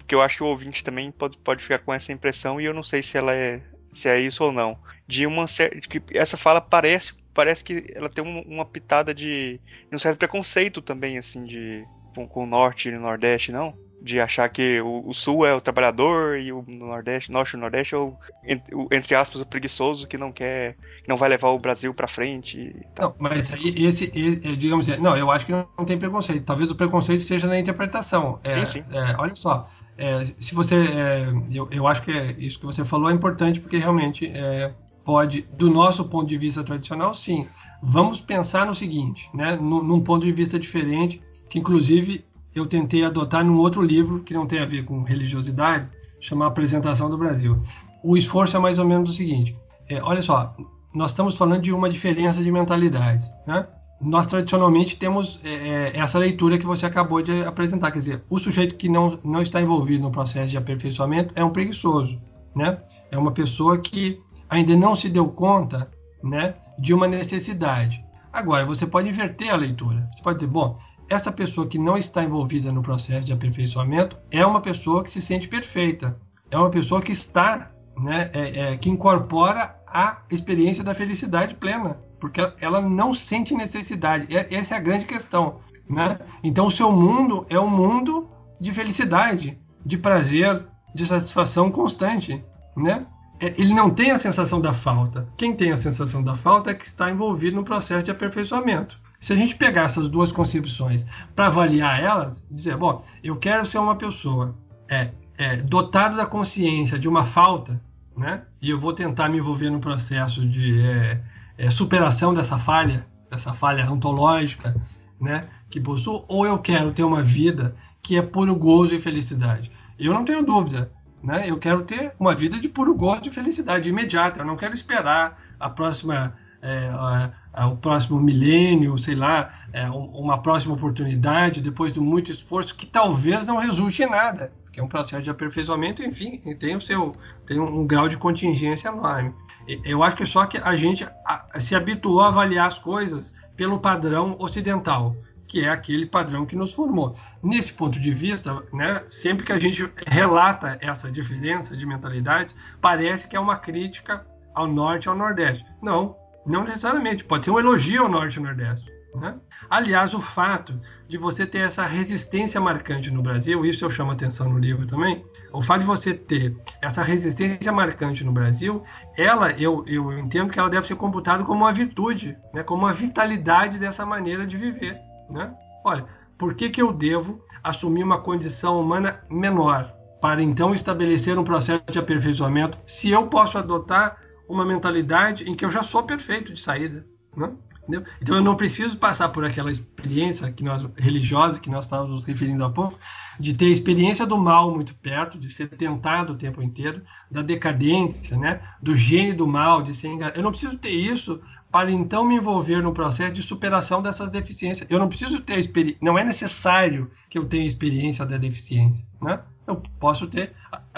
que eu acho que o ouvinte também pode, pode ficar com essa impressão e eu não sei se ela é se é isso ou não. De uma de que essa fala parece parece que ela tem um, uma pitada de, de um certo preconceito também, assim, de com, com o norte e o nordeste, não? De achar que o, o, sul é o trabalhador e o nordeste, norte e o nordeste é o, entre aspas o preguiçoso que não quer, que não vai levar o Brasil para frente. Não, mas aí esse, esse, digamos assim, não, eu acho que não, tem preconceito. Talvez o preconceito seja na interpretação. É, sim, sim. É, olha só, é, se você, é, eu, eu acho que é, isso que você falou é importante porque realmente é, pode, do nosso ponto de vista tradicional, sim. Vamos pensar no seguinte, né, num, num ponto de vista diferente, que inclusive eu tentei adotar num outro livro que não tem a ver com religiosidade, chama Apresentação do Brasil. O esforço é mais ou menos o seguinte: é, olha só, nós estamos falando de uma diferença de mentalidades, né? Nós tradicionalmente temos é, é, essa leitura que você acabou de apresentar, quer dizer, o sujeito que não, não está envolvido no processo de aperfeiçoamento é um preguiçoso, né? É uma pessoa que ainda não se deu conta, né, de uma necessidade. Agora, você pode inverter a leitura. Você pode dizer, bom, essa pessoa que não está envolvida no processo de aperfeiçoamento é uma pessoa que se sente perfeita, é uma pessoa que está, né, é, é, que incorpora a experiência da felicidade plena, porque ela não sente necessidade. Essa é a grande questão. Né? Então, o seu mundo é um mundo de felicidade, de prazer, de satisfação constante. Né? É, ele não tem a sensação da falta. Quem tem a sensação da falta é que está envolvido no processo de aperfeiçoamento. Se a gente pegar essas duas concepções para avaliar elas, dizer, bom, eu quero ser uma pessoa é, é, dotada da consciência de uma falta, né? E eu vou tentar me envolver no processo de é, é superação dessa falha, dessa falha ontológica, né? Que possuo, ou eu quero ter uma vida que é puro gozo e felicidade. Eu não tenho dúvida, né? Eu quero ter uma vida de puro gozo e felicidade imediata. Eu não quero esperar a próxima é, o próximo milênio, sei lá, é, uma próxima oportunidade, depois de muito esforço, que talvez não resulte em nada, que é um processo de aperfeiçoamento, enfim, tem o seu tem um grau de contingência enorme. Eu acho que só que a gente se habituou a avaliar as coisas pelo padrão ocidental, que é aquele padrão que nos formou. Nesse ponto de vista, né, sempre que a gente relata essa diferença de mentalidades, parece que é uma crítica ao norte e ao nordeste. Não, não necessariamente, pode ser um elogio ao Norte e Nordeste. Né? Aliás, o fato de você ter essa resistência marcante no Brasil, isso eu chamo atenção no livro também, o fato de você ter essa resistência marcante no Brasil, ela, eu, eu entendo que ela deve ser computada como uma virtude, né? como uma vitalidade dessa maneira de viver. Né? Olha, por que, que eu devo assumir uma condição humana menor para então estabelecer um processo de aperfeiçoamento se eu posso adotar uma mentalidade em que eu já sou perfeito de saída. Né? Entendeu? Então eu não preciso passar por aquela experiência que nós religiosa que nós estávamos nos referindo há pouco, de ter a experiência do mal muito perto, de ser tentado o tempo inteiro, da decadência, né? do gênio do mal, de ser enganado. Eu não preciso ter isso para então me envolver no processo de superação dessas deficiências. Eu não preciso ter experiência, não é necessário que eu tenha experiência da deficiência, né? Eu posso ter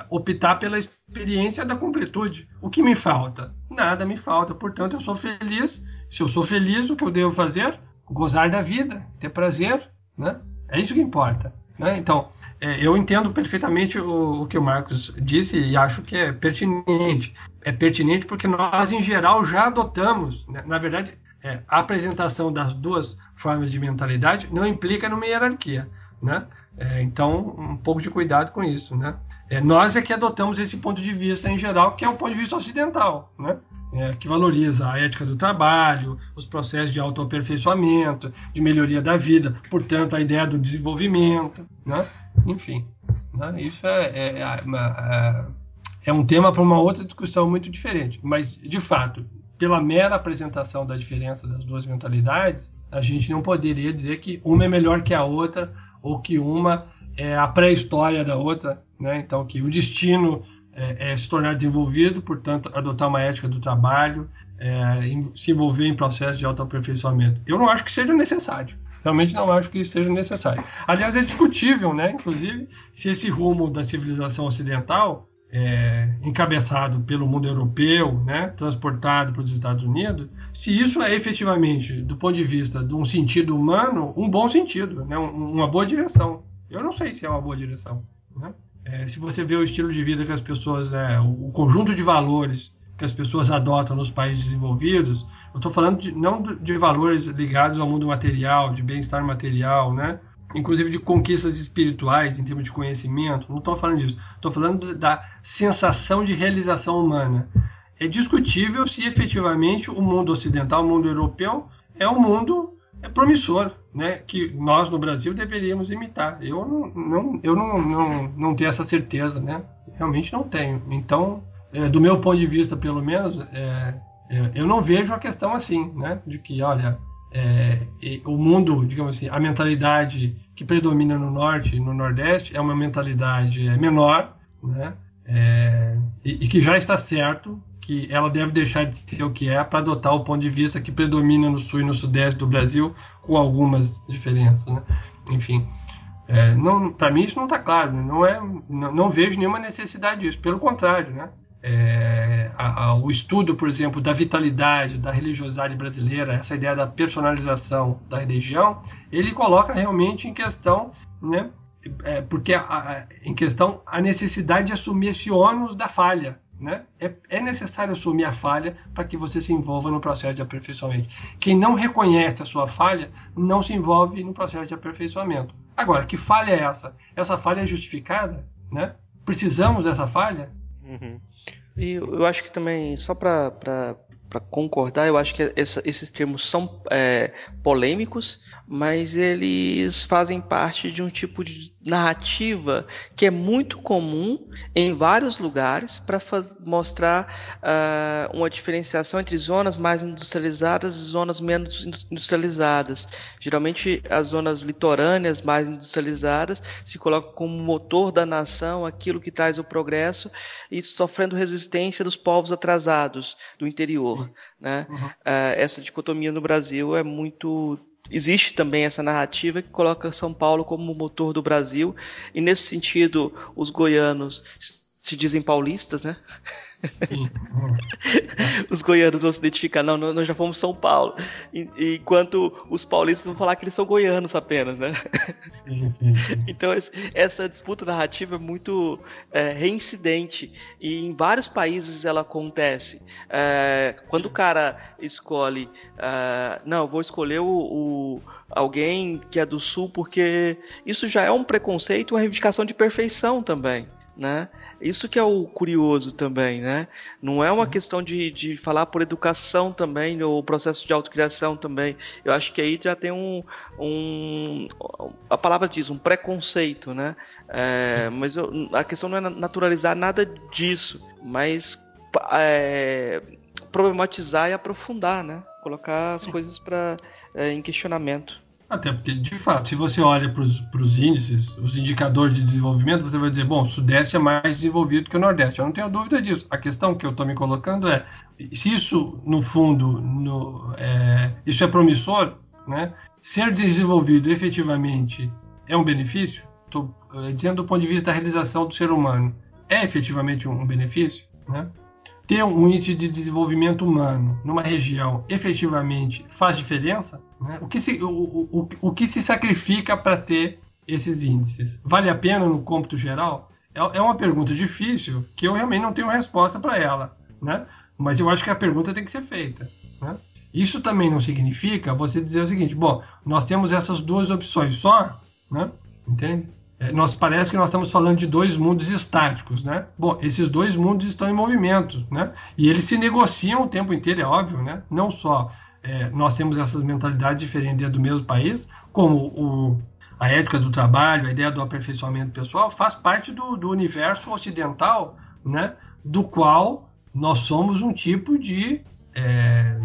optar pela experiência da completude. O que me falta? Nada me falta. Portanto, eu sou feliz. Se eu sou feliz, o que eu devo fazer? Gozar da vida, ter prazer, né? É isso que importa. Né? Então, é, eu entendo perfeitamente o, o, que o Marcos disse e acho que é pertinente. É pertinente porque nós, em geral, já adotamos, né? na verdade, é, a apresentação das duas formas de mentalidade não implica numa hierarquia. Né? É, então, um pouco de cuidado com isso. Né? É, nós é que adotamos esse ponto de vista em geral, que é o ponto de vista ocidental. Né? é, que valoriza a ética do trabalho, os processos de autoaperfeiçoamento, de melhoria da vida, portanto, a ideia do desenvolvimento, né? enfim. Né? Isso é, é, é, é, é um tema para uma outra discussão muito diferente, mas, de fato, pela mera apresentação da diferença das duas mentalidades, a gente não poderia dizer que uma é melhor que a outra ou que uma é a pré-história da outra, né? então que o destino é, é, se tornar desenvolvido, portanto, adotar uma ética do trabalho, é, em, se envolver em processos de autoaperfeiçoamento. Eu não acho que seja necessário. Realmente não acho que isso seja necessário. Aliás, é discutível, né, inclusive, se esse rumo da civilização ocidental, é, encabeçado pelo mundo europeu, né, transportado para os Estados Unidos, se isso é efetivamente, do ponto de vista de um sentido humano, um bom sentido, né, uma boa direção. Eu não sei se é uma boa direção. Né? É, se você vê o estilo de vida que as pessoas, é, o conjunto de valores que as pessoas adotam nos países desenvolvidos, Eu estou falando de, não de valores ligados ao mundo material, de bem-estar material, né? Inclusive de conquistas espirituais em termos de conhecimento. Não estou falando disso. Estou falando da sensação de realização humana. É discutível se efetivamente o mundo ocidental, o mundo europeu, é um mundo é promissor, né? Que nós no Brasil deveríamos imitar. Eu não, não eu não, não, não tenho essa certeza, né? Realmente não tenho. Então, é, do meu ponto de vista, pelo menos, é, é, eu não vejo a questão assim, né? De que, olha, é, o mundo, digamos assim, a mentalidade que predomina no norte e no nordeste é uma mentalidade é, menor, né? É, e, e, que já está certo que ela deve deixar de ser o que é para adotar o ponto de vista que predomina no sul e no sudeste do Brasil, com algumas diferenças, né? Enfim, é, para mim isso não está claro, né? não é, não, não, vejo nenhuma necessidade disso, pelo contrário, né? É, a, a, o estudo, por exemplo, da vitalidade, da religiosidade brasileira, essa ideia da personalização da religião, ele coloca realmente em questão, né, é, porque a, em questão a necessidade de assumir esse ônus da falha. Né? É, é necessário assumir a falha para que você se envolva no processo de aperfeiçoamento. Quem não reconhece a sua falha não se envolve no processo de aperfeiçoamento. Agora, que falha é essa? Essa falha é justificada? Né? Precisamos dessa falha? Uhum. E eu acho que também, só para concordar, eu acho que essa, esses termos são é, polêmicos, mas eles fazem parte de um tipo de narrativa que é muito comum em vários lugares para mostrar uh, uma diferenciação entre zonas mais industrializadas e zonas menos industrializadas. Geralmente, as zonas litorâneas mais industrializadas se colocam como motor da nação, aquilo que traz o progresso, e sofrendo resistência dos povos atrasados do interior. Né? Uhum. Uh, essa dicotomia no Brasil é muito existe também essa narrativa que coloca São Paulo como motor do Brasil, e nesse sentido, os goianos se dizem paulistas, né? Sim. os goianos vão se identificar, não, nós já fomos São Paulo. Enquanto os paulistas vão falar que eles são goianos apenas, né? Sim, sim, sim. Então essa disputa narrativa é muito é, reincidente e em vários países ela acontece. É, quando o cara escolhe, é, não, vou escolher o, o alguém que é do sul porque isso já é um preconceito, uma reivindicação de perfeição também né? Isso que é o curioso também, né? Não é uma questão de, de falar por educação também, ou processo de autocriação também. Eu acho que aí já tem um, um a palavra diz, um preconceito, né? É, mas eu, a questão não é naturalizar nada disso, mas é, problematizar e aprofundar, né? Colocar as coisas para é, em questionamento. Até porque, de fato, se você olha para os índices, os indicadores de desenvolvimento, você vai dizer, bom, o Sudeste é mais desenvolvido que o Nordeste. Eu não tenho dúvida disso. A questão que eu estou me colocando é, se isso, no fundo, no, é, isso é promissor, né? ser desenvolvido efetivamente é um benefício? Estou é, dizendo do ponto de vista da realização do ser humano. É efetivamente um, um benefício? Né? Ter um índice de desenvolvimento humano numa região efetivamente faz diferença? Né? O, que se, o, o, o que se sacrifica para ter esses índices? Vale a pena no cômputo geral? É, é uma pergunta difícil que eu realmente não tenho resposta para ela. Né? Mas eu acho que a pergunta tem que ser feita. Né? Isso também não significa você dizer o seguinte: bom, nós temos essas duas opções só, né? entende? É, nós parece que nós estamos falando de dois mundos estáticos, né? Bom, esses dois mundos estão em movimento, né? E eles se negociam o tempo inteiro, é óbvio, né? Não só é, nós temos essas mentalidades diferentes dentro do mesmo país, como o, a ética do trabalho, a ideia do aperfeiçoamento pessoal, faz parte do, do universo ocidental, né? Do qual nós somos um tipo de é,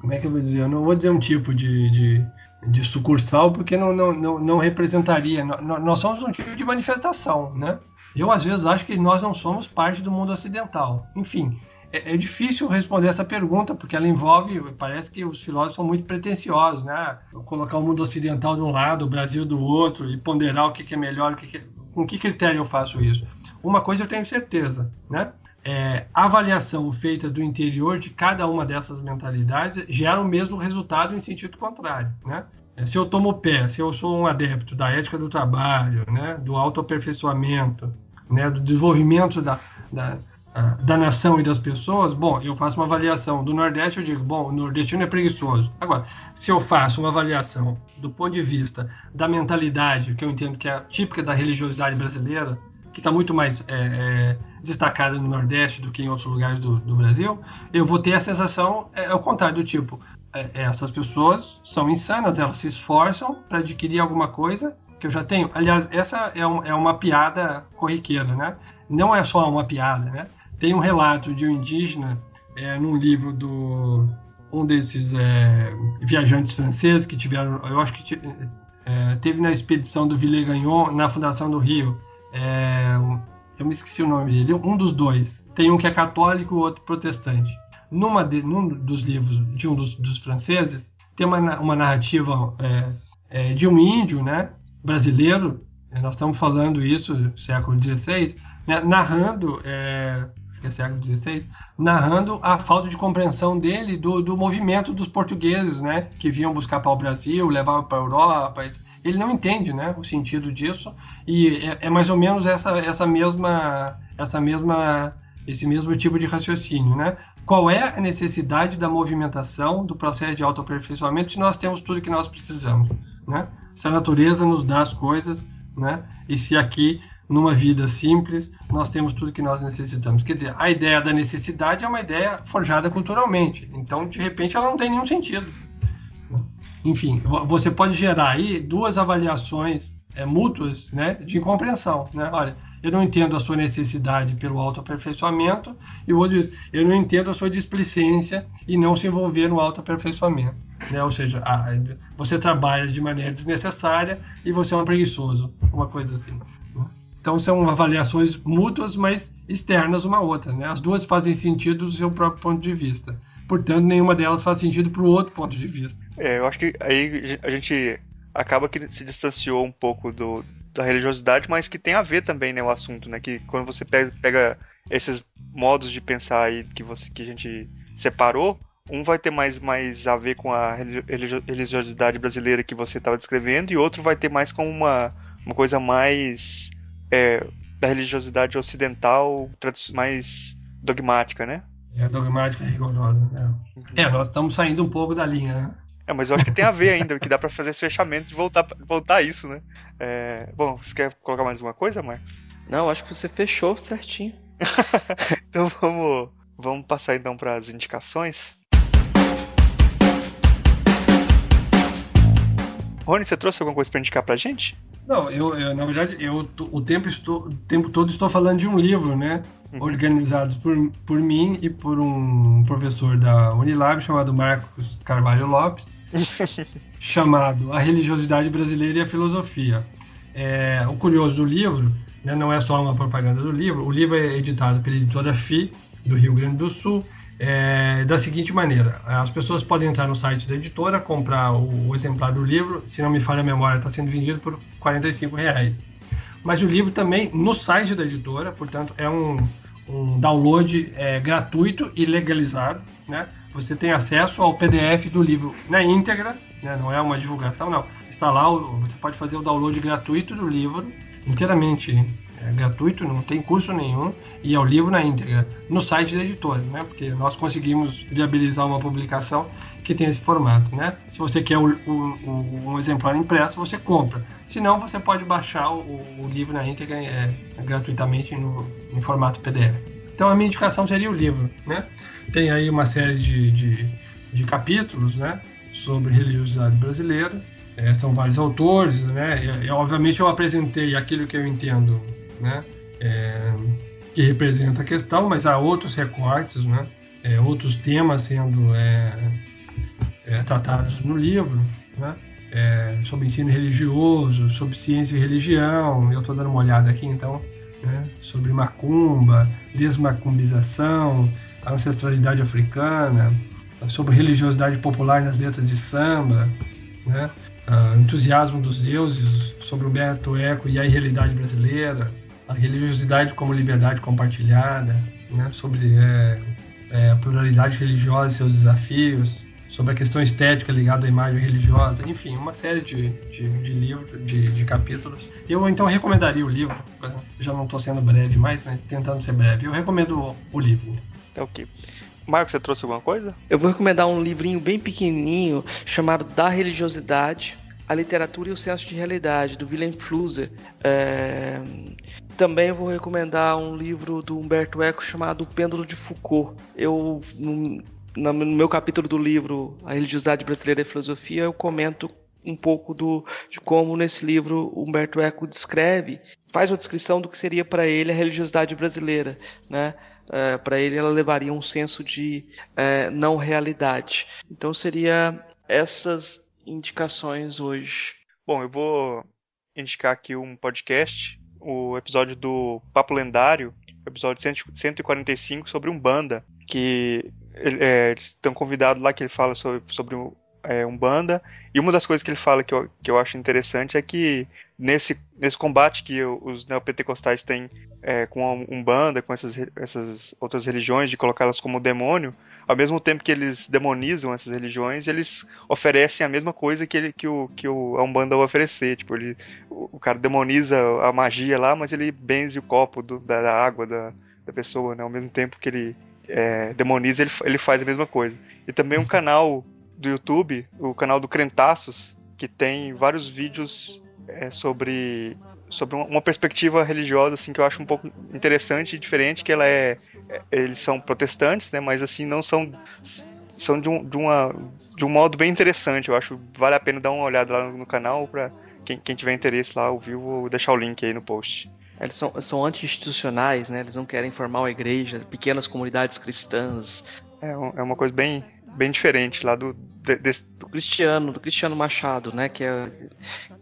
como é que eu vou dizer? Eu não vou dizer um tipo de, de de sucursal porque não, não, não, não representaria. Nós somos um tipo de manifestação, né? Eu às vezes acho que nós não somos parte do mundo ocidental. Enfim, é, é difícil responder essa pergunta porque ela envolve, parece que os filósofos são muito pretensiosos, né? Colocar o mundo ocidental de um lado, o Brasil do outro e ponderar o que, que é melhor, o que, que com que critério eu faço isso. Uma coisa eu tenho certeza, né? É, avaliação feita do interior de cada uma dessas mentalidades gera o mesmo resultado em sentido contrário. Né? É, se eu tomo pé, se eu sou um adepto da ética do trabalho, né, do autoaperfeiçoamento, né, do desenvolvimento da, da da nação e das pessoas, bom, eu faço uma avaliação do Nordeste, eu digo, bom, o nordestino é preguiçoso. Agora, se eu faço uma avaliação do ponto de vista da mentalidade, que eu entendo que é típica da religiosidade brasileira, que está muito mais é, é, destacada no Nordeste do que em outros lugares do, do Brasil, eu vou ter a sensação, é, ao contrário do tipo, é, é, essas pessoas são insanas, elas se esforçam para adquirir alguma coisa que eu já tenho. Aliás, essa é, um, é uma piada corriqueira, né? Não é só uma piada, né? Tem um relato de um indígena é, num livro do um desses é, viajantes franceses que tiveram, eu acho que é, teve na expedição do Villegagnon na Fundação do Rio. É, eu me esqueci o nome dele, um dos dois. Tem um que é católico o outro protestante. Numa de, num dos livros de um dos, dos franceses, tem uma, uma narrativa é, é, de um índio né, brasileiro, nós estamos falando isso século XVI, né, narrando é, é século XVI, narrando a falta de compreensão dele do, do movimento dos portugueses, né, que vinham buscar para o Brasil, levavam para a Europa. Ele não entende, né, o sentido disso e é, é, mais ou menos essa, essa mesma, essa mesma, esse mesmo tipo de raciocínio, né? Qual é a necessidade da movimentação do processo de autoaperfeiçoamento se nós temos tudo que nós precisamos, né? Se a natureza nos dá as coisas, né? E se aqui numa vida simples, nós temos tudo que nós necessitamos. Quer dizer, a ideia da necessidade é uma ideia forjada culturalmente. Então, de repente, ela não tem nenhum sentido. Enfim, você pode gerar aí duas avaliações é, mútuas né, de incompreensão. Né? Olha, eu não entendo a sua necessidade pelo autoaperfeiçoamento e o outro diz, eu não entendo a sua displicência e não se envolver no autoaperfeiçoamento. Né? Ou seja, a, você trabalha de maneira desnecessária e você é um preguiçoso, uma coisa assim. Então são avaliações mútuas, mas externas uma à outra. Né? As duas fazem sentido do seu próprio ponto de vista. Portanto, nenhuma delas faz sentido para o outro ponto de vista. É, eu acho que aí a gente acaba que se distanciou um pouco do, da religiosidade, mas que tem a ver também, né, o assunto, né? Que quando você pega, esses modos de pensar aí que, você, que a gente separou, um vai ter mais, mais a ver com a religiosidade brasileira que você estava descrevendo, e outro vai ter mais com uma, uma coisa mais é, da religiosidade ocidental mais dogmática, né? É, dogmática rigorosa. É. é, nós estamos saindo um pouco da linha, né? É, mas eu acho que tem a ver ainda, que dá para fazer esse fechamento de voltar, voltar a isso, né? É, bom, você quer colocar mais alguma coisa, Marcos? Não, acho que você fechou certinho. então vamos, vamos passar então para as indicações. Rony, você trouxe alguma coisa para indicar pra gente? Não, eu, eu, na verdade, eu o tempo, estou, o tempo todo estou falando de um livro, né? Uhum. Organizado por, por mim e por um professor da Unilab chamado Marcos Carvalho Lopes, chamado A Religiosidade Brasileira e a Filosofia. É, o curioso do livro, né, não é só uma propaganda do livro, o livro é editado pela editora FI, do Rio Grande do Sul, é, da seguinte maneira: as pessoas podem entrar no site da editora, comprar o, o exemplar do livro, se não me falha a memória, está sendo vendido por R$ reais. Mas o livro também no site da editora, portanto, é um, um download é, gratuito e legalizado. Né? Você tem acesso ao PDF do livro na íntegra, né? não é uma divulgação, não. Está lá, você pode fazer o download gratuito do livro, inteiramente é gratuito, não tem curso nenhum, e é o livro na íntegra, no site da editora, né? Porque nós conseguimos viabilizar uma publicação que tem esse formato, né? Se você quer o, um exemplar impresso, você compra. Se não, você pode baixar o, o livro na íntegra é, gratuitamente no, em formato PDF. Então a minha indicação seria o livro, né? Tem aí uma série de, de, de capítulos, né? Sobre religiosidade brasileira. É, são vários autores, né? E, obviamente eu apresentei aquilo que eu entendo né? É, que representa a questão, mas há outros recortes, né? É, outros temas sendo é, é tratados no livro, né? É, sobre ensino religioso, sobre ciência e religião. Eu estou dando uma olhada aqui, então, né? sobre macumba, desmacumbização, ancestralidade africana, sobre religiosidade popular nas letras de samba, né? Entusiasmo dos deuses, sobre o Beto Eco e a realidade brasileira, a religiosidade como liberdade compartilhada, né, sobre é, é, a pluralidade religiosa e seus desafios, sobre a questão estética ligada à imagem religiosa, enfim, uma série de, de, de livros, de, de, capítulos. Eu então recomendaria o livro, já não estou sendo breve mais, mas tentando ser breve. Eu recomendo o, o livro. Tá ok. Marcos, você trouxe alguma coisa? Eu vou recomendar um livrinho bem pequenininho chamado Da Religiosidade, a Literatura e o Senso de Realidade, do Willem Flusser. É... Também vou recomendar um livro do Humberto Eco chamado O Pêndulo de Foucault. Eu, no, meu capítulo do livro A Religiosidade Brasileira e Filosofia, eu comento um pouco do, de como nesse livro Humberto Eco descreve, faz uma descrição do que seria para ele a religiosidade brasileira, né? É, para ele ela levaria um senso de é, não realidade. Então seria essas indicações hoje. Bom, eu vou indicar aqui um podcast, o episódio do Papo Lendário, episódio 145 sobre Umbanda, que é, eles estão convidados lá que ele fala sobre, sobre é, Umbanda. E uma das coisas que ele fala que eu, que eu acho interessante é que nesse, nesse combate que os neopentecostais têm é, com a Umbanda, com essas, essas outras religiões, de colocá-las como demônio, ao mesmo tempo que eles demonizam essas religiões, eles oferecem a mesma coisa que, ele, que, o, que o, a Umbanda vai oferecer. Tipo, ele, o, o, cara demoniza a magia lá, mas ele benze o copo do, da, da, água da, da pessoa, né? Ao mesmo tempo que ele é, demoniza, ele, ele faz a mesma coisa. E também um canal do YouTube, o canal do Crentaços, que tem vários vídeos é, sobre sobre uma perspectiva religiosa assim que eu acho um pouco interessante e diferente que ela é, é eles são protestantes né mas assim não são são de um, de, uma, de um modo bem interessante eu acho vale a pena dar uma olhada lá no, canal para quem, quem, tiver interesse lá ao vivo vou deixar o link aí no post eles são, são anti-institucionais, né? Eles não querem formar uma igreja, pequenas comunidades cristãs. É, é uma coisa bem, bem diferente lá do, desse... do Cristiano, do Cristiano Machado, né? Que, é,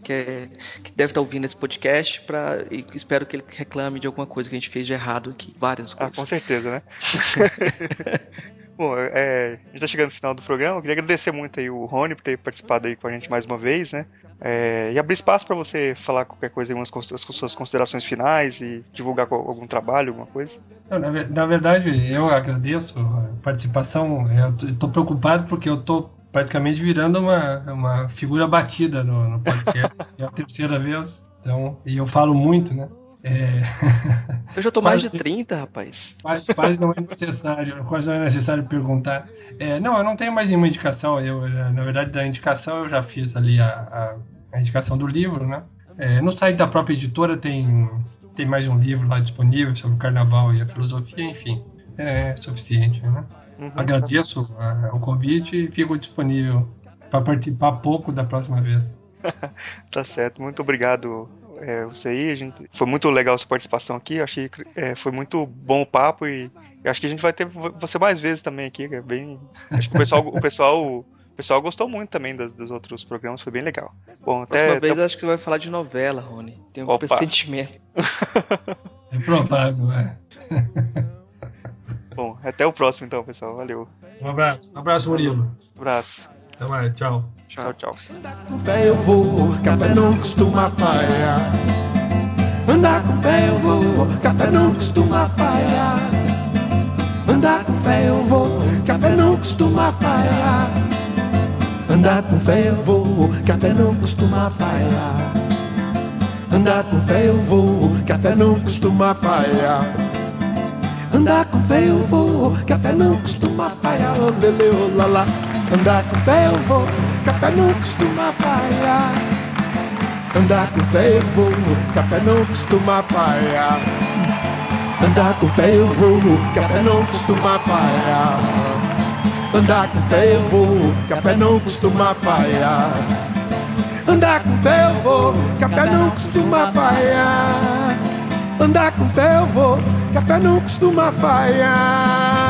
que, é, que deve estar ouvindo esse podcast para e espero que ele reclame de alguma coisa que a gente fez de errado aqui, várias coisas. Ah, com certeza, né? Bom, é, a gente está chegando no final do programa. Eu queria agradecer muito aí o Rony por ter participado aí com a gente mais uma vez, né? É, e abrir espaço para você falar qualquer coisa, umas as suas considerações finais e divulgar algum trabalho, alguma coisa. Na, na, verdade, eu agradeço a participação. Eu estou preocupado porque eu estou praticamente virando uma, uma figura batida no, no podcast. é a terceira vez. Então, e eu falo muito, né? É... Eu já tô mais de 30, rapaz. Quase, quase não é necessário, quase não é necessário perguntar. É, não, eu não tenho mais nenhuma indicação. Eu, na verdade, da indicação eu já fiz ali a, a, a indicação do livro, né? É, no site da própria editora tem, tem mais um livro lá disponível sobre o carnaval e a filosofia, enfim. É suficiente, né? Uhum, Agradeço a, o convite e fico disponível para participar pouco da próxima vez. tá certo, muito obrigado é, você aí. A gente, foi muito legal a sua participação aqui. Achei é, foi muito bom o papo e acho que a gente vai ter você mais vezes também aqui. É bem, acho que o pessoal, o pessoal, o pessoal gostou muito também dos, dos outros programas, foi bem legal. Bom, até. Uma vez até... acho que você vai falar de novela, Rony. Tem um Opa. pressentimento. é provável, é. Bom, até o próximo então, pessoal. Valeu. Um abraço. Um abraço, Murilo. Um abraço. Até mais, tchau. Tchau, tchau. Com fé eu vou, café não costuma falhar. Andar com fé eu vou, café não costuma falhar. Andar com fé eu vou, café não costuma falhar. Andar com fé eu vou, café não costuma falhar. Andar com fé eu vou, café não costuma falhar. Andar com fé eu vou, café não costuma falhar. Lele, oh, lá. Andar com fé eu vou, café não costuma falhar. Andar com fé eu vou, café não costuma falhar. Andar com fé eu vou, café não costuma falhar. Andar com fé eu vou, café não costuma falhar. Andar com fé eu vou, café não costuma falhar. Andar com fé eu vou, café não costuma falhar.